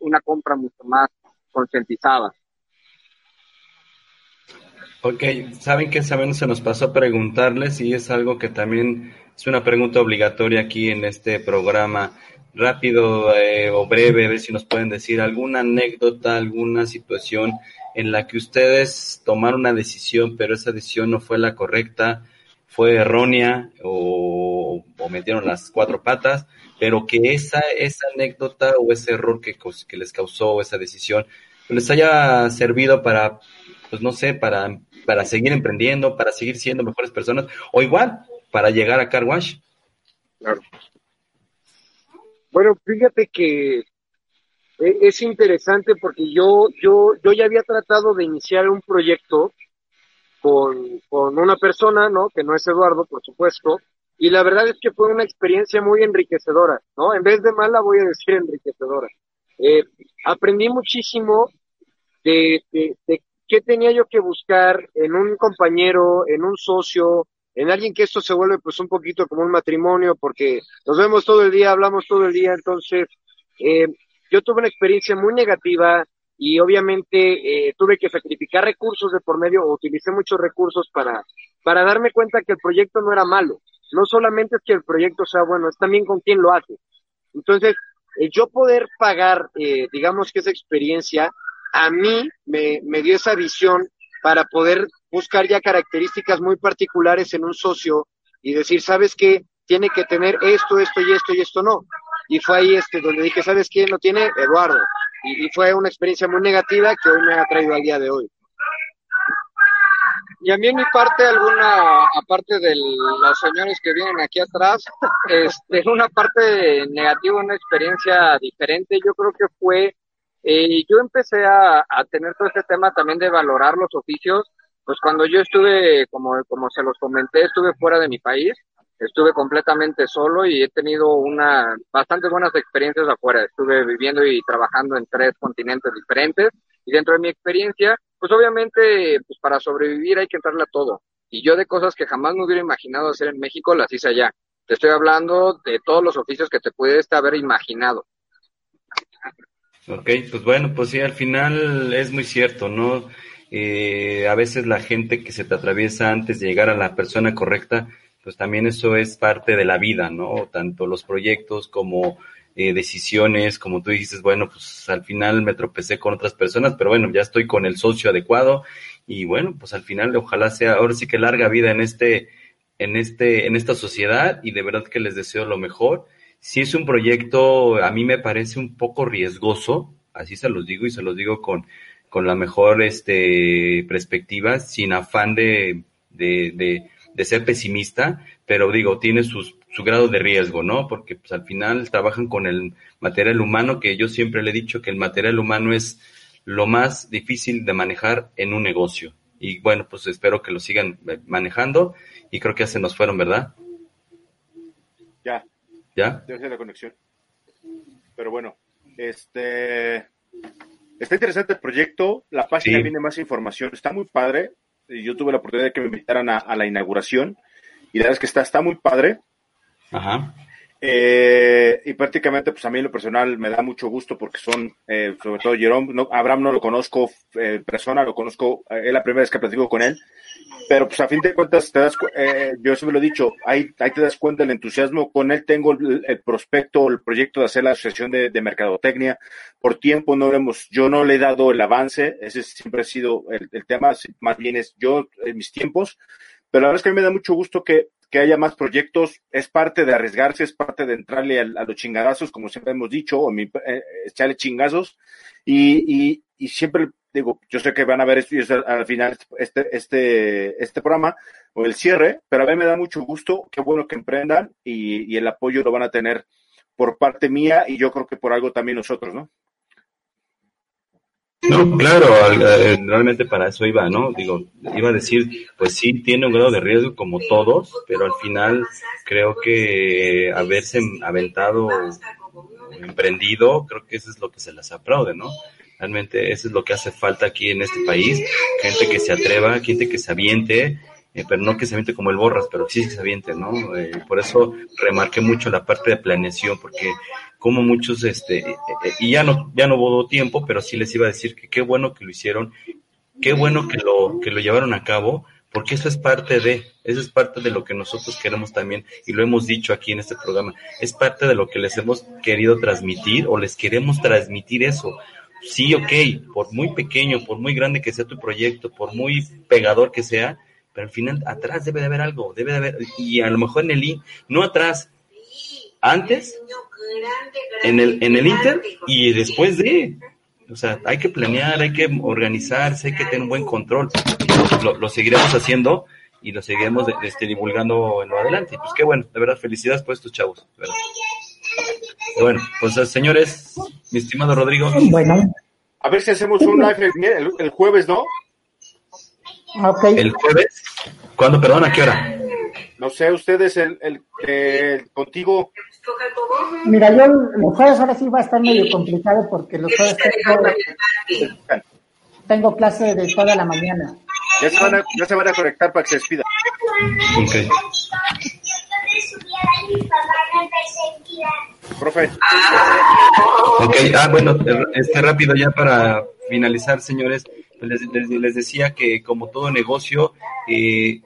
una compra mucho más concientizada. Ok, saben que saben, se nos pasó a preguntarles y es algo que también es una pregunta obligatoria aquí en este programa. Rápido eh, o breve, a ver si nos pueden decir alguna anécdota, alguna situación en la que ustedes tomaron una decisión, pero esa decisión no fue la correcta, fue errónea o, metieron las cuatro patas pero que esa, esa anécdota o ese error que, que les causó esa decisión les haya servido para, pues no sé, para, para seguir emprendiendo, para seguir siendo mejores personas, o igual, para llegar a Car Wash. Claro. Bueno, fíjate que e, es interesante porque yo, yo, yo ya había tratado de iniciar un proyecto con, con una persona, ¿no? Que no es Eduardo, por supuesto, y la verdad es que fue una experiencia muy enriquecedora, ¿no? En vez de mala voy a decir enriquecedora. Eh, aprendí muchísimo de, de, qué tenía yo que buscar en un compañero, en un socio, en alguien que esto se vuelve pues un poquito como un matrimonio porque nos vemos todo el día, hablamos todo el día, entonces eh, yo tuve una experiencia muy negativa y obviamente eh, tuve que sacrificar recursos de por medio o utilicé muchos recursos para, para darme cuenta que el proyecto no era malo, no solamente es que el proyecto sea bueno, es también con quién lo hace. Entonces, yo poder pagar, eh, digamos que esa experiencia, a mí me, me dio esa visión para poder buscar ya características muy particulares en un socio y decir, ¿sabes qué? Tiene que tener esto, esto y esto y esto no. Y fue ahí este donde dije, ¿sabes quién lo tiene? Eduardo. Y, fue una experiencia muy negativa que hoy me ha traído al día de hoy. Y a mí en mi parte alguna, aparte de los señores que vienen aquí atrás, este, una parte negativa, una experiencia diferente, yo creo que fue, eh, yo empecé a, a tener todo este tema también de valorar los oficios, pues cuando yo estuve, como, como se los comenté, estuve fuera de mi país, estuve completamente solo y he tenido una bastante buenas experiencias afuera. Estuve viviendo y trabajando en tres continentes diferentes y dentro de mi experiencia pues obviamente, pues para sobrevivir hay que entrarle a todo. Y yo de cosas que jamás me hubiera imaginado hacer en México, las hice allá. Te estoy hablando de todos los oficios que te puedes haber imaginado. Ok, pues bueno, pues sí, al final es muy cierto, ¿no? Eh, a veces la gente que se te atraviesa antes de llegar a la persona correcta, pues también eso es parte de la vida, ¿no? Tanto los proyectos como eh, decisiones, como tú dices, bueno, pues al final me tropecé con otras personas, pero bueno, ya estoy con el socio adecuado y bueno, pues al final ojalá sea, ahora sí que larga vida en este, en este, en esta sociedad y de verdad que les deseo lo mejor. Si es un proyecto, a mí me parece un poco riesgoso, así se los digo y se los digo con, con la mejor este, perspectiva, sin afán de, de, de, de ser pesimista, pero digo, tiene sus, su grado de riesgo, ¿no? Porque pues al final trabajan con el material humano, que yo siempre le he dicho que el material humano es lo más difícil de manejar en un negocio. Y bueno, pues espero que lo sigan manejando y creo que ya se nos fueron, ¿verdad? Ya. ¿Ya? Debe ser la conexión. Pero bueno, este... Está interesante el proyecto, la página sí. viene más información, está muy padre. Yo tuve la oportunidad de que me invitaran a, a la inauguración y la verdad es que está, está muy padre. Ajá. Eh, y prácticamente, pues a mí en lo personal me da mucho gusto porque son, eh, sobre todo Jerome, no, Abraham no lo conozco en eh, persona, lo conozco, eh, es la primera vez que platico con él, pero pues a fin de cuentas, te das, eh, yo siempre lo he dicho, ahí, ahí te das cuenta el entusiasmo, con él tengo el, el prospecto, el proyecto de hacer la asociación de, de, mercadotecnia, por tiempo no hemos, yo no le he dado el avance, ese siempre ha sido el, el tema, más bien es yo en mis tiempos, pero la verdad es que a mí me da mucho gusto que, que haya más proyectos, es parte de arriesgarse, es parte de entrarle a, los chingadazos, como siempre hemos dicho, o mi, eh, echarle chingazos, y, y, siempre digo, yo sé que van a ver esto al final este, este, este programa, o el cierre, pero a mí me da mucho gusto, qué bueno que emprendan, y el apoyo lo van a tener por parte mía, y yo creo que por algo también nosotros, ¿no? No, claro, eh, realmente para eso iba, ¿no? Digo, iba a decir, pues sí, tiene un grado de riesgo como todos, pero al final creo que haberse aventado, emprendido, creo que eso es lo que se les aplaude, ¿no? Realmente eso es lo que hace falta aquí en este país, gente que se atreva, gente que se aviente, eh, pero no que se aviente como el Borras, pero sí que se aviente, ¿no? Eh, por eso remarqué mucho la parte de planeación, porque como muchos, este, eh, y ya no, ya no hubo tiempo, pero sí les iba a decir que qué bueno que lo hicieron, qué bueno que lo, que lo llevaron a cabo, porque eso es parte de, eso es parte de lo que nosotros queremos también, y lo hemos dicho aquí en este programa, es parte de lo que les hemos querido transmitir o les queremos transmitir eso. Sí, ok, por muy pequeño, por muy grande que sea tu proyecto, por muy pegador que sea, pero al final atrás debe de haber algo, debe de haber, y a lo mejor en el, no atrás, antes, en el, en el Inter y después de, o sea, hay que planear, hay que organizarse, hay que tener un buen control. Lo, lo seguiremos haciendo y lo seguiremos este, divulgando en lo adelante. Pues qué bueno, de verdad, felicidades por estos chavos. Bueno, pues señores, mi estimado Rodrigo. Bueno. A ver si hacemos un live el, el jueves, ¿no? ¿El jueves? ¿Cuándo, perdón? ¿A qué hora? No sé, ustedes, el, el, contigo. Mira, yo los jueves ahora sí va a estar medio complicado porque los jueves tengo, clase de toda la mañana. Ya se, van a, ya se van a conectar para que se despida. Ok. Profe. Ok, ah, bueno, este rápido ya para finalizar, señores les, decía que como todo negocio, eh,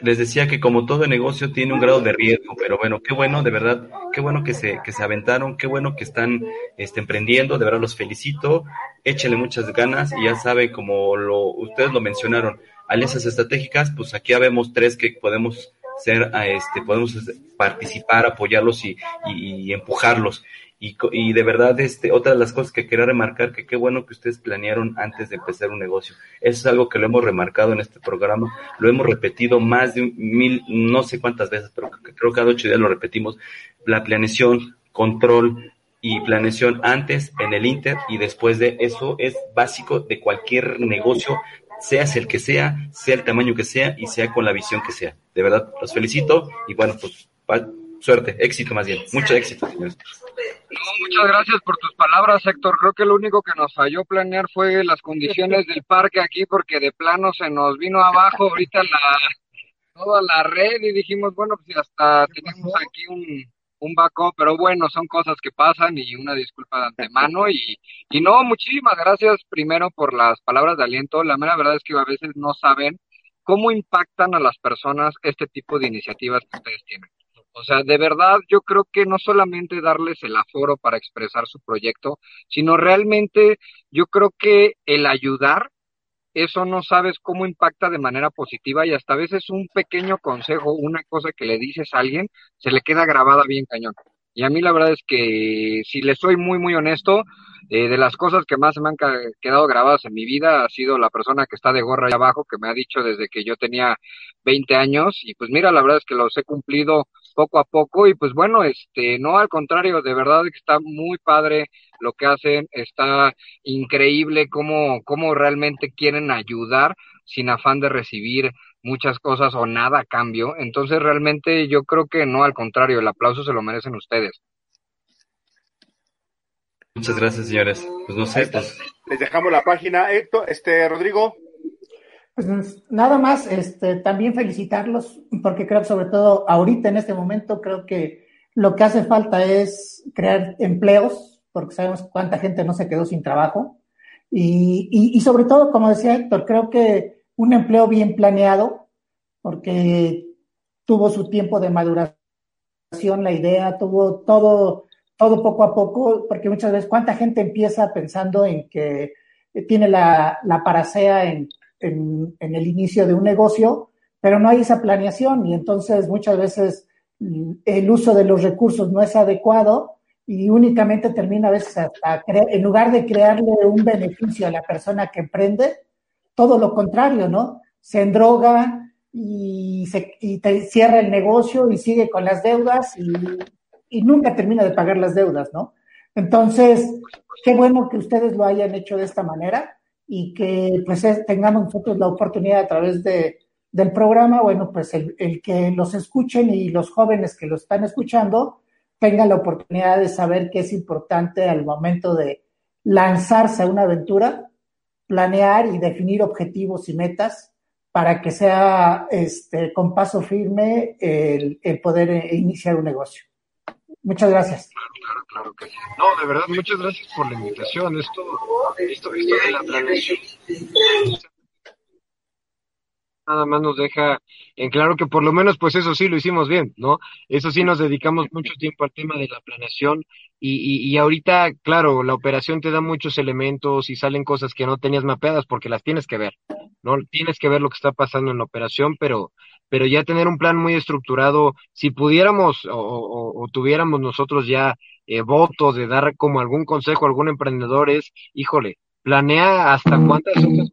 les decía que como todo negocio tiene un grado de riesgo, pero bueno, qué bueno, de verdad, qué bueno que se, que se aventaron, qué bueno que están este, emprendiendo, de verdad los felicito, échenle muchas ganas y ya sabe, como lo, ustedes lo mencionaron, alianzas estratégicas, pues aquí habemos tres que podemos ser, este, podemos participar, apoyarlos y, y empujarlos. Y, y, de verdad, este, otra de las cosas que quería remarcar, que qué bueno que ustedes planearon antes de empezar un negocio. Eso es algo que lo hemos remarcado en este programa, lo hemos repetido más de mil, no sé cuántas veces, pero creo que cada ocho días lo repetimos. La planeación, control y planeación antes, en el Inter y después de eso es básico de cualquier negocio, seas el que sea, sea el tamaño que sea y sea con la visión que sea. De verdad, los felicito y bueno, pues suerte, éxito más bien, mucho éxito, señores. muchas gracias por tus palabras, Héctor. Creo que lo único que nos falló planear fue las condiciones del parque aquí, porque de plano se nos vino abajo ahorita la toda la red y dijimos, bueno, pues hasta tenemos aquí un, un backup, pero bueno, son cosas que pasan y una disculpa de antemano y, y no, muchísimas gracias primero por las palabras de aliento. La mera verdad es que a veces no saben cómo impactan a las personas este tipo de iniciativas que ustedes tienen. O sea, de verdad yo creo que no solamente darles el aforo para expresar su proyecto, sino realmente yo creo que el ayudar, eso no sabes cómo impacta de manera positiva y hasta a veces un pequeño consejo, una cosa que le dices a alguien, se le queda grabada bien cañón. Y a mí la verdad es que si le soy muy, muy honesto, eh, de las cosas que más me han quedado grabadas en mi vida ha sido la persona que está de gorra allá abajo, que me ha dicho desde que yo tenía 20 años y pues mira, la verdad es que los he cumplido poco a poco y pues bueno, este, no al contrario, de verdad que está muy padre lo que hacen, está increíble cómo, cómo realmente quieren ayudar sin afán de recibir muchas cosas o nada a cambio. Entonces realmente yo creo que no, al contrario, el aplauso se lo merecen ustedes. Muchas gracias, señores. Pues no sé, pues... Les dejamos la página, Héctor, este, Rodrigo. Pues nada más, este, también felicitarlos, porque creo que sobre todo ahorita en este momento creo que lo que hace falta es crear empleos, porque sabemos cuánta gente no se quedó sin trabajo. Y, y, sobre todo, como decía Héctor, creo que un empleo bien planeado, porque tuvo su tiempo de maduración, la idea, tuvo todo, todo poco a poco, porque muchas veces cuánta gente empieza pensando en que tiene la, la paracea en en, el inicio de un negocio, pero no hay esa planeación y entonces muchas veces mm, el uso de los recursos no es adecuado y únicamente termina a veces hasta en lugar de crearle un beneficio a la persona que emprende, todo lo contrario, ¿no? Se endroga y, se, y te cierra el negocio y sigue con las deudas y, nunca termina de pagar las deudas, ¿no? Entonces, qué bueno que ustedes lo hayan hecho de esta manera y que pues tengamos nosotros la oportunidad a través de, del programa, bueno, pues el, el, que los escuchen y los jóvenes que lo están escuchando tengan la oportunidad de saber que es importante al momento de lanzarse a una aventura, planear y definir objetivos y metas para que sea este, con paso firme el, el poder eh, iniciar un negocio. Muchas gracias. Claro, claro, claro que No, de verdad, muchas gracias por la invitación. Esto, esto, esto de la planeación nada más nos deja en claro que por lo menos pues eso sí lo hicimos bien, ¿no? Eso sí nos dedicamos mucho tiempo al tema de la planeación y, y, y, ahorita, claro, la operación te da muchos elementos y salen cosas que no tenías mapeadas porque las tienes que ver, ¿no? Tienes que ver lo que está pasando en la operación, pero, pero ya tener un plan muy estructurado, si pudiéramos o, o, o tuviéramos nosotros ya eh, votos de dar como algún consejo a algún emprendedor es, híjole, planea hasta cuántas hojas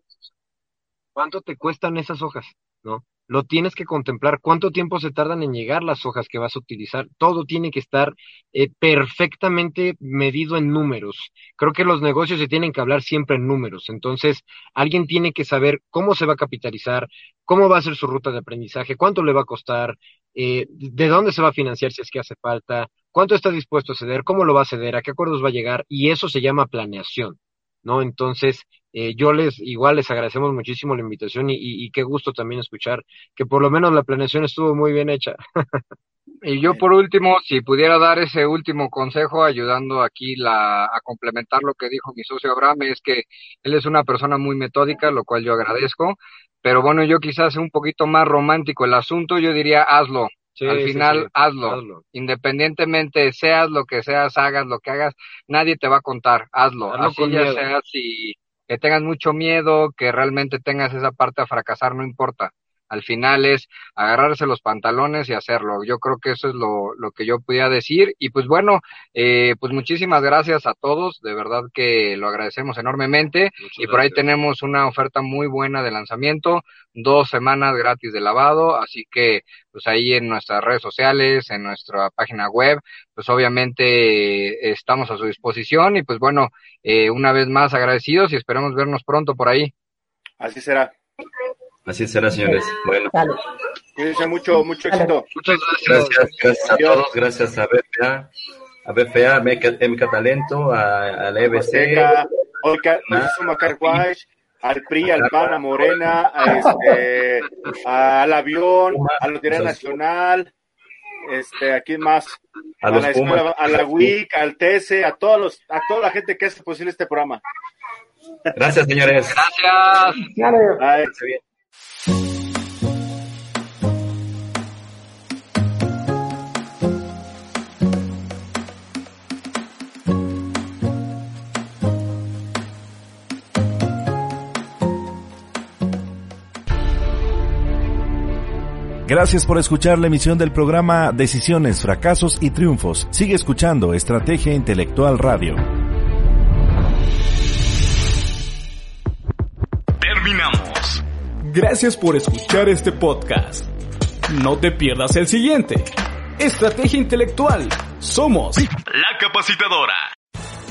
¿Cuánto te cuestan esas hojas? ¿No? Lo tienes que contemplar. ¿Cuánto tiempo se tardan en llegar las hojas que vas a utilizar? Todo tiene que estar eh, perfectamente medido en números. Creo que los negocios se tienen que hablar siempre en números. Entonces, alguien tiene que saber cómo se va a capitalizar, cómo va a ser su ruta de aprendizaje, cuánto le va a costar, eh, de dónde se va a financiar si es que hace falta, cuánto está dispuesto a ceder, cómo lo va a ceder, a qué acuerdos va a llegar. Y eso se llama planeación. ¿no? Entonces, eh, yo les, igual les agradecemos muchísimo la invitación y, y, y, qué gusto también escuchar que por lo menos la planeación estuvo muy bien hecha. y yo por último, si pudiera dar ese último consejo, ayudando aquí la, a complementar lo que dijo mi socio Abraham, es que él es una persona muy metódica, lo cual yo agradezco, pero bueno, yo quizás un poquito más romántico el asunto, yo diría hazlo, Sí, Al final, sí, sí. Hazlo. hazlo. Independientemente seas lo que seas, hagas lo que hagas, nadie te va a contar. Hazlo. hazlo Así ya miedo. sea si que tengas mucho miedo, que realmente tengas esa parte a fracasar, no importa. Al final es agarrarse los pantalones y hacerlo. Yo creo que eso es lo, lo que yo podía decir. Y pues bueno, eh, pues muchísimas gracias a todos. De verdad que lo agradecemos enormemente. Muchas y por ahí tenemos una oferta muy buena de lanzamiento. Dos semanas gratis de lavado. Así que pues ahí en nuestras redes sociales, en nuestra página web, pues obviamente eh, estamos a su disposición. Y pues bueno, eh, una vez más agradecidos y esperemos vernos pronto por ahí. Así será. Así será, señores. Bueno. Cuídense mucho, mucho éxito. Muchas gracias. Gracias, gracias a todos. Gracias a BFA, a BFA, MK Talento, a, a la EBC. al PRI, al PAN, a Morena, a este, al avión, a la Lotería Nacional, este, ¿a quién más? A, a la escuela, a la WIC, al TESE, a todos los, a toda la gente que hace posible este programa. Gracias, señores. Gracias. Gracias. Gracias por escuchar la emisión del programa Decisiones, Fracasos y Triunfos. Sigue escuchando Estrategia Intelectual Radio. Terminamos. Gracias por escuchar este podcast. No te pierdas el siguiente. Estrategia Intelectual. Somos la capacitadora.